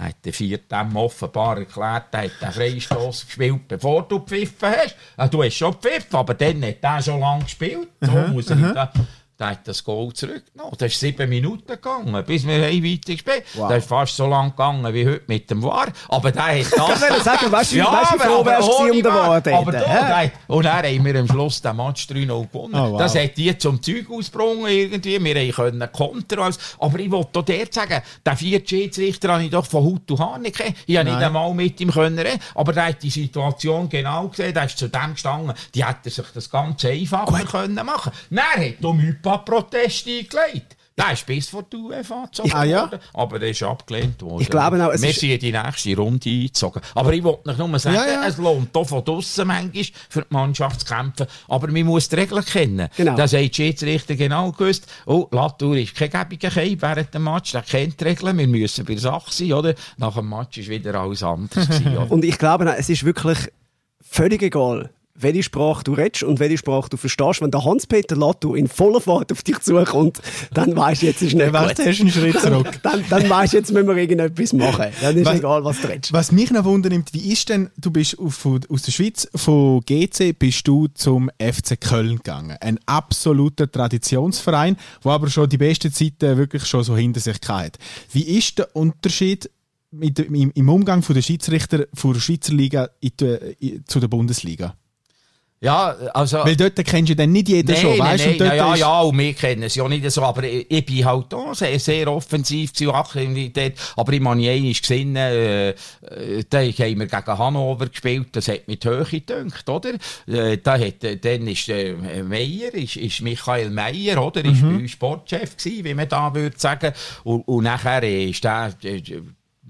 Dann hat der vierte dem offenbar erklärt, er hat den Freistoß gespielt, bevor du gepfiffen hast. Ah, Du hast schon gepfiffen, aber dann hat er schon lange gespielt. So muss er. Da hat das Goal zurückgenommen. Das ist sieben Minuten gegangen, bis wir haben weiter gespielt Das ist fast so lang gegangen wie heute mit dem War. Aber der hat das... Ich sagen, weißt du, Ja, weißt wie aber- froh wärst du um den War. Aber da, nein. Und dann haben wir am Schluss den Match 3-0 gewonnen. Oh, wow. Das hat die zum Zeug ausgebrungen irgendwie. Wir können kontern. Aber ich wollte auch der sagen, den vierten Schiedsrichter habe ich doch von Haut und Haar nicht gekannt. Ich habe nicht einmal mit ihm können reden. Aber der hat die Situation genau gesehen. Der ist zu dem gestanden. Die hätte sich das ganz können machen. Dann hat der Mypa Protest eingelegt. Der ist bis vor die UEFA gezogen Ah, ja? aber der ist abgelehnt worden. Ich glaube auch, es Wir sind in die nächste Runde eingezogen. Aber ich wollte nur sagen, Ja, ja. es lohnt auch von draussen manchmal für die Mannschaft zu kämpfen. Aber man muss die Regeln kennen. Genau. Das hat Schiedsrichter genau gewusst. Oh, Latour ist kein gäbiger Keim während dem Match. Der kennt die Regeln. Wir müssen bei der Sache sein, oder? Nach dem Match ist wieder alles anders gewesen? Und ich glaube, es ist wirklich völlig egal, welche Sprache du redest und welche Sprache du verstehst. Wenn der Hans-Peter Latour in voller Fahrt auf dich zukommt, dann weißt du, jetzt ist nicht gut. hast einen Schritt zurück. Dann, dann weißt du, jetzt müssen wir irgendetwas machen. Dann ist Was- egal, was du redest. Was mich noch wundernimmt, wie ist denn, du bist auf, aus der Schweiz, von GC bist du zum FC Köln gegangen. Ein absoluter Traditionsverein, wo aber schon die besten Zeiten wirklich schon so hinter sich hat. Wie ist der Unterschied mit, im, im Umgang von der Schiedsrichter von der Schweizer Liga in die, in, zu der Bundesliga? Ja, also... Weil dort kennst du dann nicht jeden schon, weißt du? Nein, nein, ja, ja, und wir kennen es ja nicht so, aber ich, ich bin halt auch sehr, sehr offensiv zu dort. Aber ich meine, einmal gesehen, äh, äh, da haben wir gegen Hannover gespielt, das hat mit Höhe gedünkt, oder? Äh, da hat, äh, dann ist äh, Meier, ist, ist Michael Meier, oder? Ist bei uns Sportchef gewesen, wie man da würde sagen. Und, und nachher ist der, äh,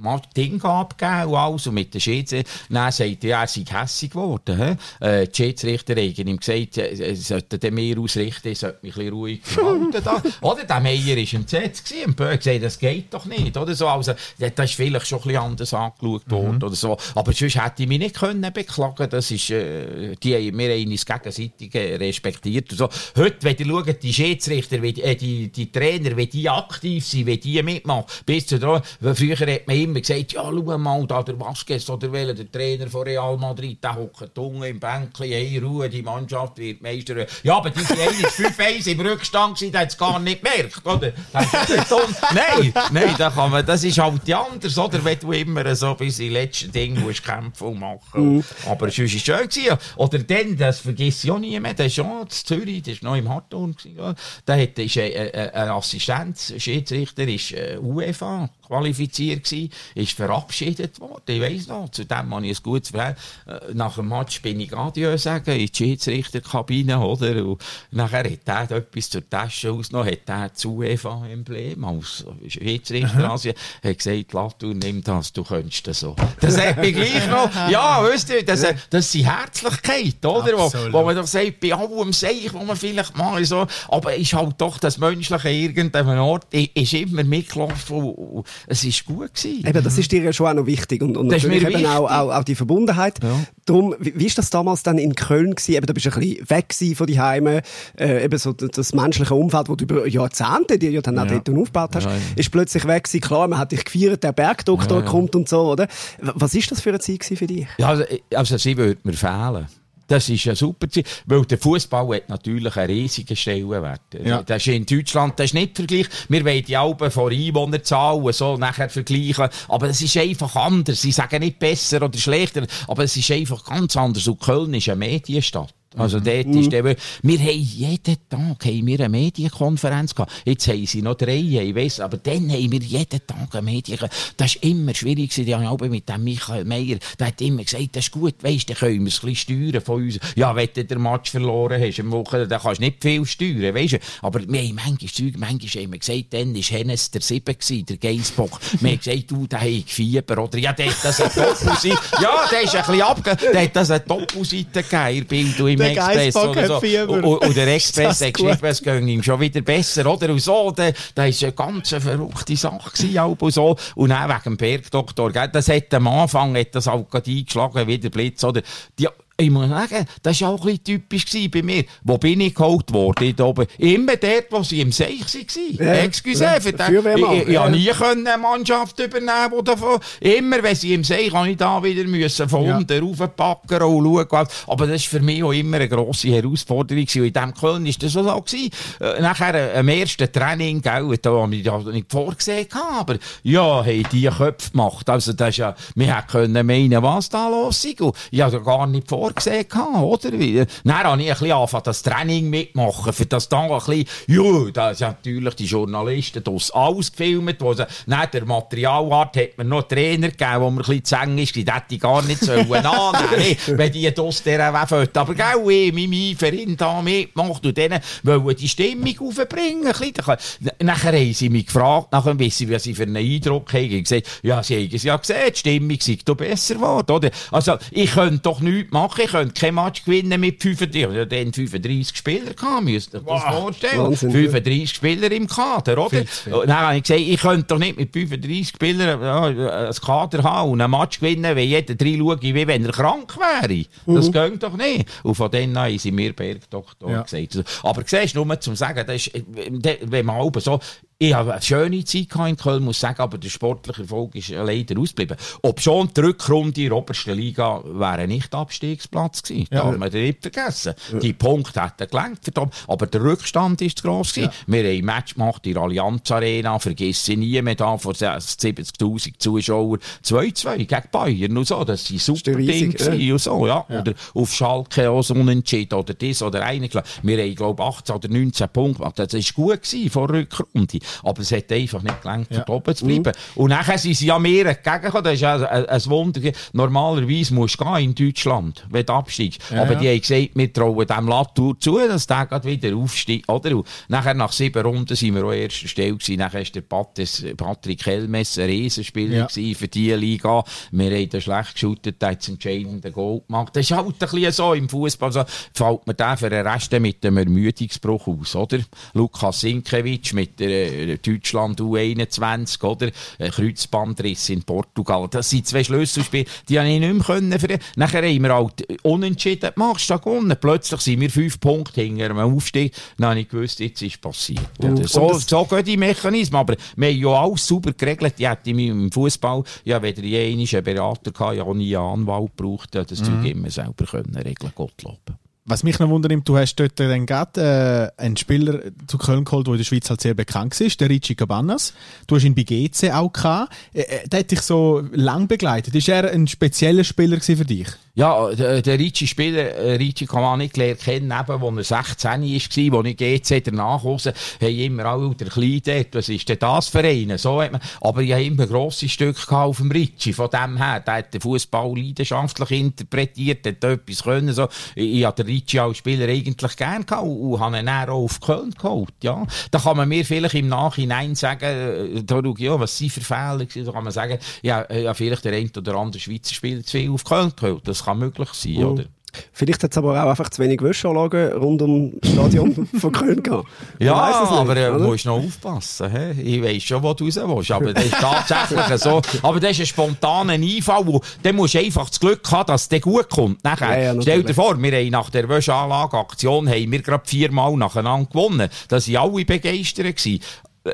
mal Ding abgegeben und alles. Und mit den Schiedsrichter, dann sagt er, er sei hässig geworden. He? Äh, die Schiedsrichter haben ihm gesagt, er sollte den mehr ausrichten, ich sollte mich ein bisschen ruhig verhalten. da. Oder der Meier war im gewesen, und Böck gesagt, das geht doch nicht. Oder so. Also, das ist vielleicht schon ein bisschen anders angeschaut worden. Oder so. Aber sonst hätte ich mich nicht können beklagen Das ist, äh, die haben wir haben uns gegenseitig äh, respektiert. Und so. Heute, wenn ihr schaut, die Schiedsrichter, wie, äh, die, die Trainer, wie die aktiv sind, wie die mitmachen, bis zu da, früher hat man immer gesagt, ja, schau mal, da der Vasquez oder welcher, der Trainer von Real Madrid, der hockt unten im Bänkchen, hey, Ruhe, die Mannschaft wird Meister. Ja, aber die sind 5-1 im Rückstand gewesen, der hat es gar nicht gemerkt, oder? nein, nein, da kann man, das ist halt die anders, oder? Wenn du immer so bis in letzten Ding musst kämpfen und machen. Mhm. Aber sonst war es schön gewesen. Oder dann, das vergisst ich auch nie mehr, der ist schon in Zürich, der ist noch im Hartton gewesen. Der hat, ist ein, ein, ein Schiedsrichter, ist äh, UEFA qualifiziert gewesen, ist verabschiedet worden. Ich weiss noch, zu dem habe ich ein gutes Verhältnis. Äh, Nach dem Match bin ich Adieu sagen, in die Schiedsrichterkabine, oder? Und nachher hat er etwas zur Tasche ausgenommen, hat er das UEFA-Emblem als Schiedsrichter Asien, hat gesagt, Latour, nimm das, du könntest das so. Das hat mich gleich noch, ja, weißt du, das, das die Herzlichkeit, oder? Wo, Absolut. wo man doch sagt, bei allem Seich, wo man vielleicht mal so, aber ist halt doch das Menschliche irgendeinem Ort, ist immer mitgelaufen es ist gut gewesen. Eben, das ist dir ja schon auch noch wichtig. Und, und natürlich eben auch, auch, auch die Verbundenheit. Darum, wie, wie ist das damals dann in Köln gewesen? Eben, da bist du ein bisschen weg von die Heime. Äh, eben so das, das menschliche Umfeld, das du über Jahrzehnte dir ja dann auch dort aufgebaut hast, Ja, ja. ist plötzlich weg gewesen. Klar, man hat dich gefeiert, der Bergdoktor Ja, ja. kommt und so, oder? Was ist das für eine Zeit für dich? Ja, also, also sie würde mir fehlen. Das ist eine super Zeit, weil der Fußball hat natürlich einen riesigen Stellenwert. Ja. Das ist in Deutschland, das ist nicht Vergleich. Wir wollen die Alben von Einwohnerzahlen so nachher vergleichen, aber es ist einfach anders. Sie sagen nicht besser oder schlechter, aber es ist einfach ganz anders. Und Köln ist eine Medienstadt. Also dort ist der, wir haben jeden Tag haben wir eine Medienkonferenz gehabt. Jetzt haben sie noch drei, ich weiss, aber dann haben wir jeden Tag eine Medienkonferenz. Das war immer schwierig, die haben mit dem Michael Meyer, der hat immer gesagt, das ist gut, weisst, dann können wir es ein bisschen steuern von uns. Ja, wenn du den Match verloren hast, am Wochenende, dann kannst du nicht viel steuern, weisst du. Aber wir haben manchmal Zeug, manchmal haben wir gesagt, dann war Hennes der Sieben gewesen, der Geissbock. Wir haben gesagt, du, der hat Fieber, oder ja, der hat das eine Doppelseite, ja, der ist ein bisschen abge, der hat das eine Doppelseite gegeben, in Bild und im Der Express oder so. Fieber. Und, und der Express es ging ihm schon wieder besser, oder? Und so, da, da ist eine ganz verrückte Sache gewesen, auch und so. Und dann wegen dem Bergdoktor, gell? Das hat am Anfang, hat das auch gerade eingeschlagen, wie der Blitz, oder? Die, ich muss sagen, das war auch ein bisschen typisch bei mir. Wo bin ich geholt worden? Dort oben. Immer dort, wo sie im Seich waren. Ja, Excuse, ja, für den, ich, ich, ich ja. nie können eine Mannschaft übernehmen die davon. Immer, wenn sie im Seich, habe ich da wieder müssen, von Ja. unten raufpacken und schauen. Aber das war für mich auch immer eine grosse Herausforderung. Und in diesem Köln war das so. Gewesen. Äh, nachher, äh, am ersten Training, gell, da habe ich das nicht vorgesehen. Aber ja, haben die Köpfe gemacht. Also, das ist ja, wir hätten meinen, was da los ist. Ich habe gar nicht vorgesehen, gehabt, oder? Wie- Dann habe ich ein bisschen angefangen, das Training mitmachen, für das dann ein bisschen, ja, da ist natürlich die Journalisten das alles gefilmt, wo sie, dann der Materialart hat mir noch Trainer gegeben, wo mir ein bisschen zu eng ist, die hätte ich gar nicht sollen annehmen, wenn die das der wegfällt. Aber gell, ich, mein Eiferin da mitmacht und denen wollen die Stimmung aufbringen, ein bisschen. Nachher haben sie mich gefragt, nachher wissen sie, was sie für einen Eindruck haben. Ich gesagt, ja, sie haben es ja gesehen, die Stimmung sei doch besser geworden, oder? Also, ich könnte doch nichts machen, ich könnte kein Match gewinnen mit 35, ich hatte dann 35 Spieler gehabt, müsst ihr das vorstellen. Wahnsinn, 35 Spieler im Kader, oder? Zu dann habe ich gesagt, ich könnte doch nicht mit 35 Spielern ja, ein Kader haben und einen Match gewinnen, wenn jeder drei schaut, wie wenn er krank wäre. Das geht doch nicht. Und von dann an haben sie mir Bergdoktor Ja. gesagt. Aber siehst du, nur zum Sagen, das ist, wenn man oben so, Ich habe eine schöne Zeit in Köln, muss sagen, aber der sportliche Erfolg ist leider ausgeblieben. Ob schon die Rückrunde in der obersten Liga wäre nicht Abstiegsplatz gewesen. Ja. Darf man nicht vergessen. Die Punkte hätten gelangt, aber der Rückstand ist zu gross gewesen. Wir haben ein Match gemacht in der Allianz Arena, vergesse nie mehr da vor 70.000 Zuschauern. 2-2 gegen Bayern und so. Das sind super Dinge ja. gewesen und so, ja. Oder auf Schalke auch so unentschieden oder das oder eine. Wir haben, glaube ich, 18 oder 19 Punkte gemacht. Das war gut gewesen vor der Rückrunde. Aber es hat einfach nicht gelangt, Ja. oben zu bleiben. Und nachher sind sie ja mehr entgegengekommen. Das ist ja ein, ein Wunder. Normalerweise musst du gehen in Deutschland, wenn du absteigst. Ja, Aber ja. die haben gesagt, wir trauen dem Latour zu, dass der gerade wieder aufsteigt. Oder? Und nachher, nach sieben Runden, sind wir auch erster Stelle gewesen. Nachher ist der Pates, Patrick Helmes ein Riesenspieler Ja. für diese Liga. Wir haben da schlecht geschootet, der hat das entscheidende Goal gemacht. Das ist halt ein bisschen so im Fußball. So fällt mir der für den Rest mit dem Ermüdungsbruch aus, oder? Lukas Sinkewitsch mit der äh, Deutschland U21, oder? Ein Kreuzbandriss in Portugal. Das sind zwei Schlüsselspiele, die habe ich nicht mehr können. Für Nachher haben wir halt unentschieden gemacht, da gewonnen. Plötzlich sind wir fünf Punkte hinter dem Aufstieg. Dann habe ich gewusst, jetzt ist passiert. So, und das- so gehen die Mechanismen. Aber wir haben ja alles sauber geregelt. Ich hätte im Fußball ja weder je einmal einen Berater gehabt, ja auch nie einen Anwalt gebraucht. Das Zeug immer selber können regeln, Gottlob. Was mich noch wundert, du hast dort dann gerade äh, einen Spieler zu Köln geholt, der in der Schweiz halt sehr bekannt ist, der Ricci Cabanas. Du hast ihn bei GC auch gehabt. Äh, äh, der hat dich so lang begleitet. Ist er ein spezieller Spieler für dich? Ja, der, der Ricci Spieler, äh, Ricci kann man nicht gelernt kennen, eben, wo er 16 war, wo ich GC danach raus, haben immer alle der Kleine dort, was ist denn das für einen? So hat man, aber ich habe immer grosse Stücke auf dem Ricci, von dem her, der hat den Fußball leidenschaftlich interpretiert, hat etwas können, so. Ich, ich habe den Ricci als Spieler eigentlich gern gehabt und, habe ihn dann auch auf Köln geholt, ja. Da kann man mir vielleicht im Nachhinein sagen, äh, da schau ich, ja, was sind für Fehler gewesen, da kann man sagen, ja, äh, ja vielleicht der ein oder andere Schweizer Spieler zu viel auf Köln geholt, das kann möglich sein, oder? Vielleicht hat es aber auch einfach zu wenig Wäscheanlagen rund um das Stadion von Köln gehabt. Ja, nicht, aber äh, oder? musst noch aufpassen. He? Ich weiss schon, wo du raus willst. Aber das ist tatsächlich so. Aber das ist ein spontaner Einfall. Wo, dann musst du einfach das Glück haben, dass es dir gut kommt. Nachher. Ja, ja, Stell dir vor, wir haben nach der Wäscheanlage-Aktion haben wir gerade viermal nacheinander gewonnen. Da waren alle begeistert. Gewesen.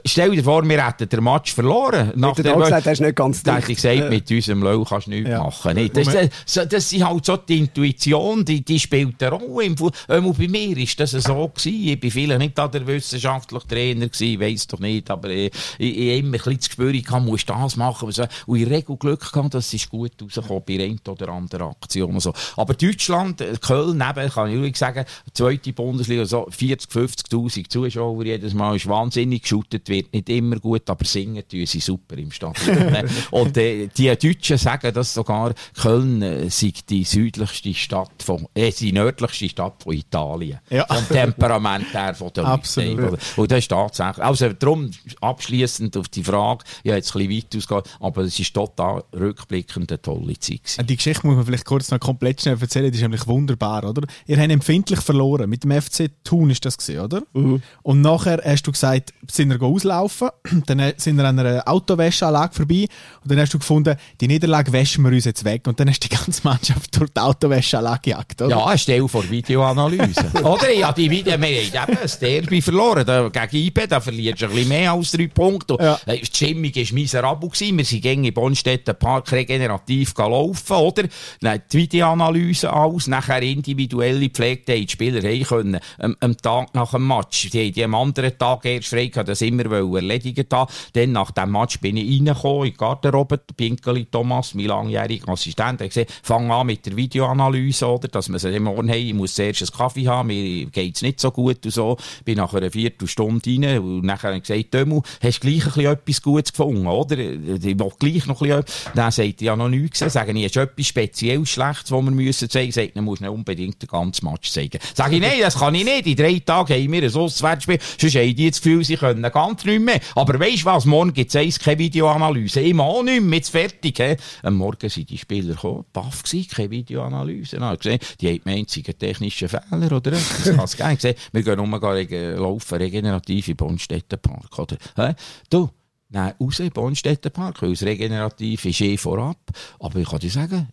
Stell dir vor, wir hätten den Match verloren. Nach Hätte er auch gesagt, er ist nicht ganz dicht. ich gesagt, Ja. mit unserem Löw kannst du nichts Ja. machen. Nicht? Das, das, das ist halt so die Intuition, die, die spielt eine Rolle. Im Einmal bei mir ist das so gewesen. Ich bin vielleicht nicht da der wissenschaftliche Trainer gewesen, ich weiss doch nicht, aber ich, ich, ich immer ein bisschen das Gespür, ich muss das machen. Und so. Und in der Regel Glück gehabt, dass es gut rausgekommen bei einer oder anderen Aktion. So. Aber Deutschland, Köln, neben, kann ich wirklich sagen, zweite Bundesliga, so 40, 50.000 Zuschauer jedes Mal, ist wahnsinnig geschootet, wird nicht immer gut, aber singen tun sie super im Stadion. Und äh, die Deutschen sagen, dass sogar Köln äh, sei die südlichste Stadt von, äh, die nördlichste Stadt von Italien. Ja. Vom Temperament her, von der Absolut. Leute. Und das ist tatsächlich, also darum abschließend auf die Frage, ich habe jetzt ein bisschen weit ausgegangen, aber es ist total rückblickend eine tolle Zeit gewesen. Die Geschichte muss man vielleicht kurz noch komplett schnell erzählen, die ist nämlich wunderbar, oder? Ihr habt empfindlich verloren. Mit dem FC Thun ist das gesehen, oder? Und nachher hast du gesagt, sind wir auslaufen, dann äh, sind wir an einer Autowäscheanlage vorbei und dann hast du gefunden, die Niederlage wäschen wir uns jetzt weg und dann hast du die ganze Mannschaft durch die Autowäscheanlage gejagt, oder? Ja, eine Stelle vor Videoanalyse. Oder? Ja, die Video, wir haben eben ein Derby verloren. Da, gegen IB, da verlierst du ein bisschen mehr als drei Punkte. Ja. äh, Die Stimmung war miserabel. Gewesen. Wir sind gegen in Bonstetten Park regenerativ gelaufen, oder? Dann die Videoanalyse aus, nachher individuelle Pflege, die Spieler haben können, am, am Tag nach dem Match. Die haben am anderen Tag erst frei gehabt, das immer wollen erledigen haben. Dann nach dem Match bin ich reingekommen in die Garderobe, der Pinkeli Thomas, mein langjähriger Assistent, hat gesagt, fang an mit der Videoanalyse, oder? Dass wir sie morgen haben, ich muss zuerst einen Kaffee haben, mir geht's nicht so gut und so. Bin nach einer Viertelstunde rein und nachher habe ich gesagt, Dömu, hast du gleich ein bisschen etwas Gutes gefunden, oder? Ich will gleich noch ein bisschen, dann sagt ja noch nichts gesehen, sagen, ich, du etwas speziell Schlechtes, was wir müssen zeigen? Sagt, dann musst du nicht unbedingt den ganzen Match zeigen. Sag ich, nein, das kann ich nicht. In drei Tagen haben wir ein Auswärtsspiel, sonst haben die das Gefühl, sie können ganz nicht mehr. Aber weisst du was, morgen gibt's eins, keine Videoanalyse. Ich auch nicht mehr, jetzt fertig, he? Am Morgen sind die Spieler gekommen, baff gewesen, keine Videoanalyse. Ich gesehen, die haben die einzigen technischen Fehler, oder? Es gar nicht sehen. Wir gehen nur regen, laufen regenerativ im Bonstetten-Park, oder? Hä? Du, Nein, raus in Bonstetten Park, weil das Regenerativ ist eh vorab. Aber ich kann dir sagen,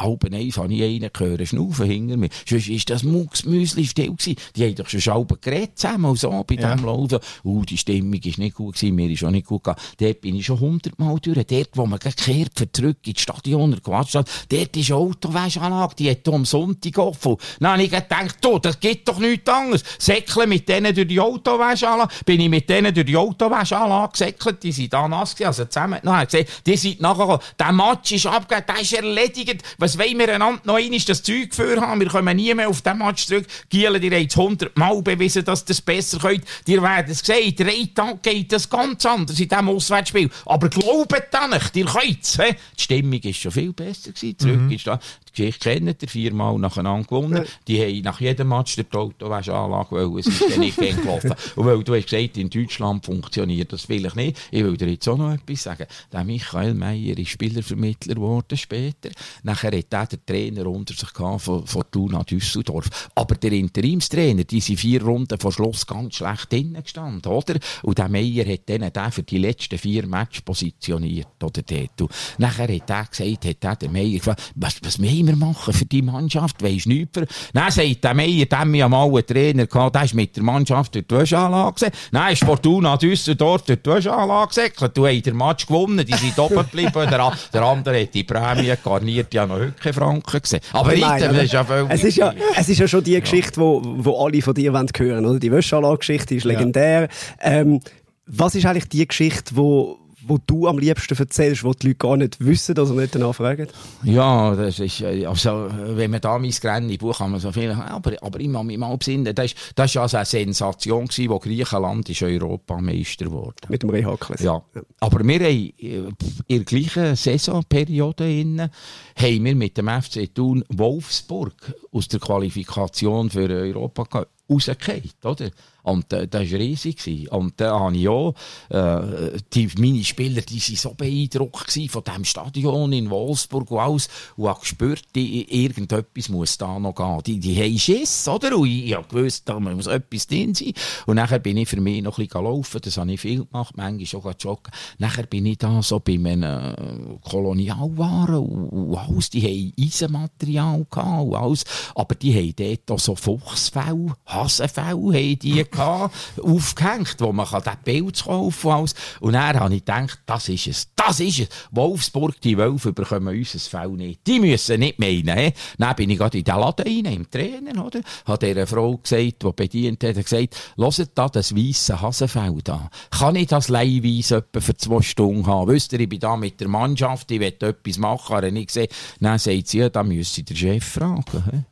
halb eins habe ich einen gehört, schnaufen hinter mir. Sonst ist das Mucksmüsli still gewesen. Die haben doch schon halb geredet zusammen und so bei Ja. dem Laufen. Uh, die Stimmung ist nicht gut gewesen, mir ist auch nicht gut gegangen. Dort bin ich schon hundertmal durch. Dort, wo man gekehrt für zurück ins Stadion oder gewatscht hat, dort ist eine Autowäschanlage, die hat am Sonntag offen. Dann habe ich gedacht, du, das geht doch nichts anderes. Säckle mit denen durch die Autowäschanlage. Bin ich mit denen durch die Autowäschanlage gesäckelt, die sind da nass gewesen, also zusammen. Gesehen, die sind nachher gekommen. Der Match ist abgegeben, der ist erledigt. Was wollen wir einander noch einmal das Zeug für haben? Wir kommen nie mehr auf den Match zurück. Gielen, ihr habt es hundertmal bewiesen, dass ihr es besser könnt. Ihr werdet es sehen, drei Tagen geht das ganz anders in diesem Auswärtsspiel. Aber glaubt an nicht, ihr könnt es. Die Stimmung ist schon viel besser gewesen. Zurück ist da. Geschichte kennt ihr, viermal nacheinander gewonnen. Die haben nach jedem Match der Autowäschanlage wollen. Es ist dann nicht gelaufen. Und weil du hast gesagt, in Deutschland funktioniert das vielleicht nicht. Ich will dir jetzt auch noch etwas sagen. Der Michael Meyer ist Spielervermittler geworden später. Nachher hat er den Trainer unter sich gehabt von, von Thuna Düsseldorf. Aber der Interimstrainer, die sind vier Runden vor Schluss ganz schlecht drinnen gestanden, oder? Und der Meyer hat dann den für die letzten vier Matches positioniert, oder dort. Nachher hat er gesagt, hat er der Meyer gefragt, was, was wollen wir machen für die Mannschaft? Weisst du nichts für... Dann sagt der Meyer, dem ja mal einen Trainer gehabt, der ist mit der Mannschaft durch die Wäschanlage gesehen. Dann ist Fortuna Düsseldorf durch die Wäschanlage gesäckelt. Du hast den Match gewonnen, die sind oben geblieben. Der, der andere hat die Prämie garniert, ja noch heute Franken gesehen. Aber aber das ist ja völlig... es, ist ja, es ist ja schon die Geschichte, wo, wo alle von dir wollen hören oder? Die Wäschanlage-Geschichte ist legendär. Ähm, was ist eigentlich die Geschichte, wo, wo du am liebsten erzählst, wo die Leute gar nicht wissen oder nicht danach fragen? Ja, das ist, äh, also, wenn man da mein Grenny buch man so viel, aber, aber ich muss mich mal besinnen, das ist, das ist also eine Sensation gewesen, wo Griechenland ist Europameister geworden. Mit dem Rehhackles. Ja. Aber wir haben äh, in der gleichen Saisonperiode innen, haben wir mit dem FC Thun Wolfsburg aus der Qualifikation für Europa rausgefallen, oder? Und äh, das war riesig. Gewesen. Und da habe ich auch, äh, die, meine Spieler, die waren so beeindruckt gewesen von diesem Stadion in Wolfsburg und alles. Und habe gespürt, irgendetwas muss da noch gehen. Die, die haben Schiss, oder? Und ich, ich habe gewusst, da muss etwas drin sein. Und nachher bin ich für mich noch ein bisschen laufen. Das habe ich viel gemacht, manchmal auch joggen. Nachher bin ich da so bei einem äh, Kolonialwaren und alles. Die haben Eisenmaterial gehabt und alles. Aber die haben dort auch so Fuchsfell, Hasenfell haben die aufgehängt, wo man kann den Pilz kaufen alles. Und dann habe ich gedacht, das ist es. Das ist es. Wolfsburg, die Wölfe bekommen unser Fell nicht. Die müssen nicht meinen. He? Dann bin ich gerade in den Laden rein, im Trainer, oder? Hat dieser Frau gesagt, die bedient hat, gesagt, hört da das weisse Hasenfell da. Kann ich das leihweise etwa für zwei Stunden haben? Wisst ihr, ich bin da mit der Mannschaft, ich will etwas machen, habe ich gesehen. Dann sagt sie, ja, da müsste der Chef fragen.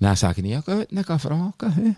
Dann sage ich, ja gut, dann geh fragen. He?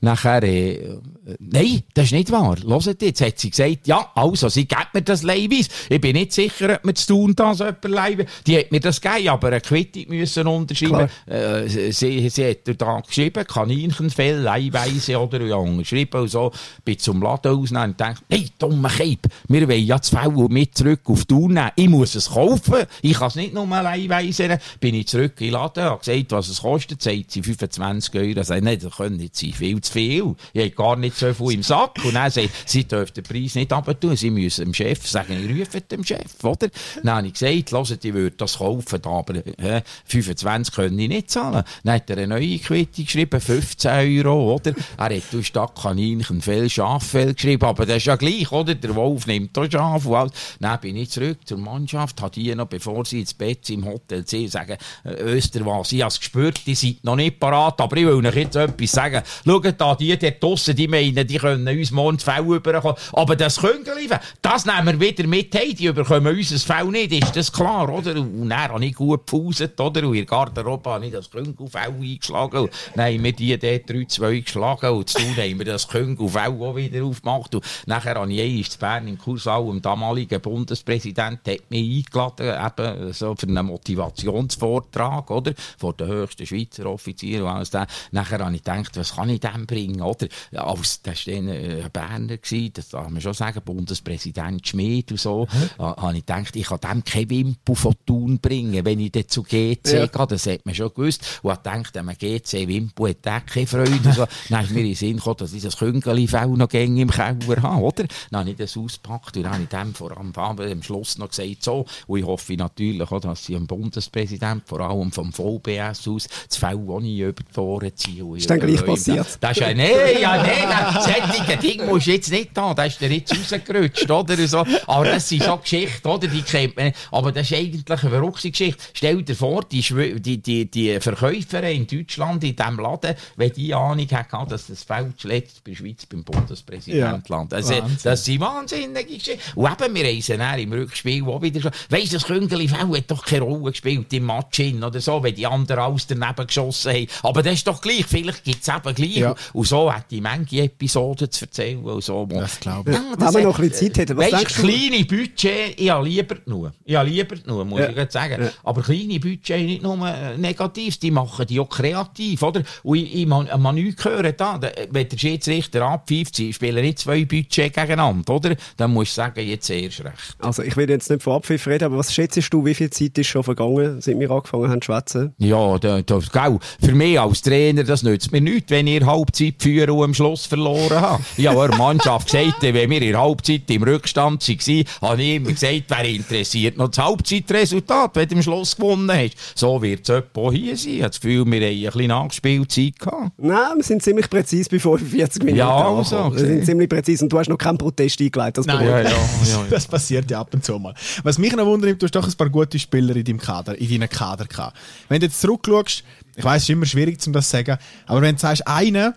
Nachher, äh, nein, das ist nicht wahr. Hört jetzt, hat sie gesagt, ja, also, sie gibt mir das leihweise. Ich bin nicht sicher, ob mir zu tun da so jemand leihweise. Die hat mir das gegeben, aber eine Quittung müssen unterschreiben. Äh, sie, sie hat da geschrieben, Kaninchenfell, leihweise oder ja, unterschrieben und so. Bin zum Laden ausnehmen und dachte, hey, dummer Keib, wir wollen ja das Fell mit zurück auf die Tour nehmen. Ich muss es kaufen. Ich kann es nicht nur leihweise. Bin ich zurück in den Laden, habe gesagt, was es kostet, sagt sie 25 Euro. Ich sage, nein, das können nicht sein, viel zu viel. Ich habe gar nicht so viel im Sack. Und dann sagt sie, dürfen den Preis nicht abtun, sie müssen dem Chef sagen, ich rufe dem Chef, oder? Dann habe ich gesagt, hört, ich würde das kaufen, aber äh, 25 können ich nicht zahlen. Dann hat er eine neue Quittung geschrieben, 15 Euro, oder? Er hat durch Stadt Kaninchenfell, Schaffell geschrieben, aber das ist ja gleich, oder? Der Wolf nimmt auch Schaf und alles. Dann bin ich zurück zur Mannschaft, hat die noch, bevor sie ins Bett im Hotel sind, sagen, äh, Österwas, ich habe es gespürt, die sind noch nicht parat, aber ich will euch jetzt etwas sagen. Schaut da, die dort draussen, die meinen, die können uns morgen das Fell überkommen. Aber das Küngeli, das nehmen wir wieder mit, hey, die überkommen unser Fell nicht, ist das klar, oder? Und dann habe ich gut gepauset, oder? Und in der Garderobe habe ich das Küngelfell eingeschlagen. Und dann haben wir die dort 3-2 geschlagen und zu haben wir das Küngelfell auch wieder aufgemacht. Und nachher habe ich einmal zu Bern im Kursau, dem damaligen Bundespräsident, hat mich eingeladen, eben so für einen Motivationsvortrag, oder? Vor den höchsten Schweizer Offizieren und alles das. Nachher habe ich gedacht, was kann kann ich dem bringen, oder? Als, das war äh, ein Berner, gewesen, das darf man schon sagen, Bundespräsident Schmid und so, äh, habe ich gedacht, ich kann dem keinen Wimpel von Thun bringen, wenn ich dann zu GC Ja. gehe, das hat man schon gewusst. Und ich gedacht, wenn man GC Wimpel hat, der keine Freude. So. Dann ist mir in den Sinn gekommen, dass ich das Küngeli-Fell noch gäng im Keller habe, oder? Dann habe ich das ausgepackt und dann habe ich dem vor allem am Schluss noch gesagt, so, und ich hoffe natürlich auch, dass sie dem Bundespräsident, vor allem vom VBS aus, das Fell auch nicht über die Ohren ziehen. Ist dann gleich passiert? Das ist ja, nee, ja, nee, das Ding musst du jetzt nicht da, da ist der jetzt rausgerutscht, oder so. Aber das ist so Geschichte, oder, die kennt man. Aber das ist eigentlich eine verrückte Geschichte. Stell dir vor, die, die, die, die Verkäuferin in Deutschland, in diesem Laden, wenn die Ahnung hatte, dass das Feld zuletzt bei der Schweiz beim Bundespräsident Ja. Also, Wahnsinn. das sind wahnsinnige Geschichten. Und eben, wir reisen dann im Rückspiel auch wieder schon. Weisst du, das Küngeli-Fell hat doch keine Rolle gespielt im Match hin oder so, wenn die anderen alles daneben geschossen haben. Aber das ist doch gleich. Vielleicht gibt es eben gleich. Ja. Und so hat die Menge Episoden zu erzählen. Und so. Das glaube ich. Ja, Wenn wir noch ein bisschen hat- Zeit hätten, was weisst, denkst du? kleine Budget, ich habe lieber genug. Ich habe lieber genug, muss Ja. ich sagen. Ja. Aber kleine Budget nicht nur äh, negativ, die machen die auch kreativ, oder? Und ich, ich man, man nichts hören da. Da- Wenn der Schiedsrichter abpfeift, sie spielen nicht zwei Budget gegeneinander, oder? Dann musst du sagen, jetzt erst recht. Also ich will jetzt nicht von Abpfiff reden, aber was schätzt du, wie viel Zeit ist schon vergangen, seit wir angefangen haben zu schwätzen? Ja, da, da, gell, für mich als Trainer, das nützt mir nichts, wenn ihr Halbzeit führen und am Schluss verloren habt. Ich habe eurer Mannschaft gesagt, wenn wir in der Halbzeit im Rückstand waren, habe ich immer gesagt, wer interessiert noch das Halbzeitresultat, wenn du am Schluss gewonnen hast. So wird es etwa auch hier sein. Ich habe das Gefühl, wir haben ein bisschen Nachspielzeit gehabt. Nein, wir sind ziemlich präzise bei 45 Minuten. Ja, also, wir sind ziemlich präzise und du hast noch keinen Protest eingeleitet. Das Nein. beruhigt. ja, Das passiert ja ab und zu mal. Was mich noch wundert, du hast doch ein paar gute Spieler in deinem Kader, in deinem Kader gehabt. Wenn du jetzt zurückschaust, ich weiß, es ist immer schwierig, um das zu sagen, aber wenn du sagst, einer,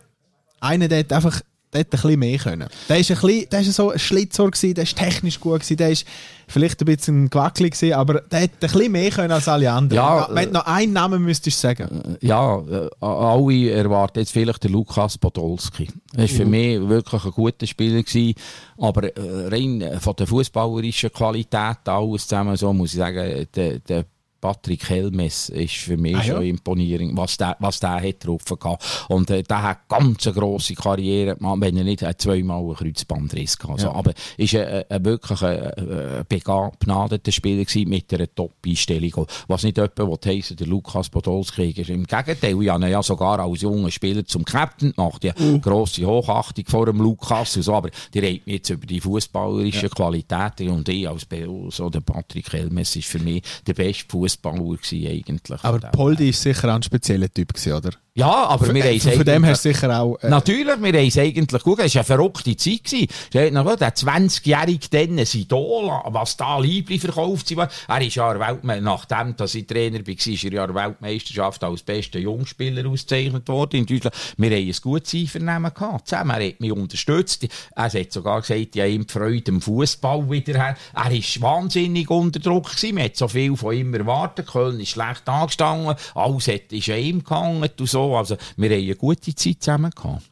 einer, der hat einfach, der hätte ein bisschen mehr können. Der ist ein bisschen, der ist so ein Schlitzohr gewesen, der ist technisch gut gewesen, der ist vielleicht ein bisschen gewackelig gewesen, aber der hätte ein bisschen mehr können als alle anderen. Ja, wenn du noch einen Namen müsstest sagen. ja, äh, alle erwarten jetzt vielleicht den Lukas Podolski. Er war für mich wirklich ein guter Spieler gewesen, aber äh, rein äh, von der fußballerischen Qualität alles zusammen so muss ich sagen, der, der Patrick Helmes ist für mich Ah, ja? schon imponierend, was der, was der hat drauf gehabt. Und äh, der hat ganz eine grosse Karriere gemacht, wenn er nicht äh, zweimal einen Kreuzbandriss gehabt. Also, aber ist ein, ein wirklich ein, ein begnadeter Spieler gewesen mit einer Top-Einstellung. Was nicht jemand heissen, der Lukas Podolski ist. Im Gegenteil, ich habe ihn ja sogar als junger Spieler zum Captain gemacht. Ja, grosse Hochachtung vor dem Lukas und so. Aber die reden jetzt über die fußballerischen Qualitäten und ich als so der Patrick Helmes ist für mich der beste Fußballer gewesen, eigentlich. Aber Poldi ist sicher auch ein spezieller Typ gewesen, oder? Ja, aber wir haben es Von, dem hast du sicher auch... Äh, Natürlich, wir haben es eigentlich gut. Es war eine verrückte Zeit. gewesen. Vor, Der 20-jährige dann, ein Idol, was da Liebli verkauft war. Er ist ja Welt, nachdem dass ich Trainer war, ist er ja Weltmeisterschaft als bester Jungspieler ausgezeichnet worden in Deutschland. Wir haben ein gutes Einvernehmen gehabt. Zusammen. Er hat mich unterstützt. Er hat sogar gesagt, ja, ihm die Freude am Fußball wieder her. Er war wahnsinnig unter Druck gewesen. Man hat so viel von ihm erwartet. Köln ist schlecht angestanden. Alles hat, ist an ihm gehangen und so. Also, wir haben eine gute Zeit zusammen gehabt.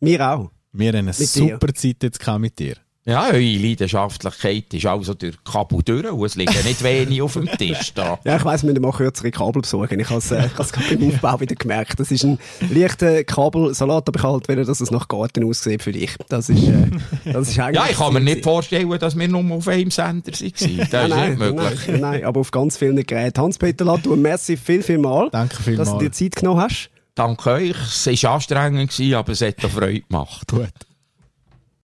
Wir auch. wir haben eine dir. super Zeit jetzt gehabt mit dir. Ja, eure Leidenschaftlichkeit ist also durch Kabel durch und es liegen nicht wenig auf dem Tisch da. Ja, ich weiss, wir müssen mal kürzere Kabel besorgen. Ich habe es äh, gerade beim Aufbau wieder gemerkt. Das ist ein leichter Kabelsalat, aber ich halt will, dass es nach Garten aussieht für dich. Das ist, äh, das ist eigentlich... Ja, ich kann mir nicht vorstellen, dass wir nur auf einem Sender waren. Das ist Nein, nicht nein, möglich. nein, nein, aber auf ganz vielen Geräten. Hans-Peter Latour, merci viel, viel mal, Danke vielmals. dass du dir Zeit genommen hast. Danke euch. Es war anstrengend, gewesen, aber es hat auch Freude gemacht. Gut.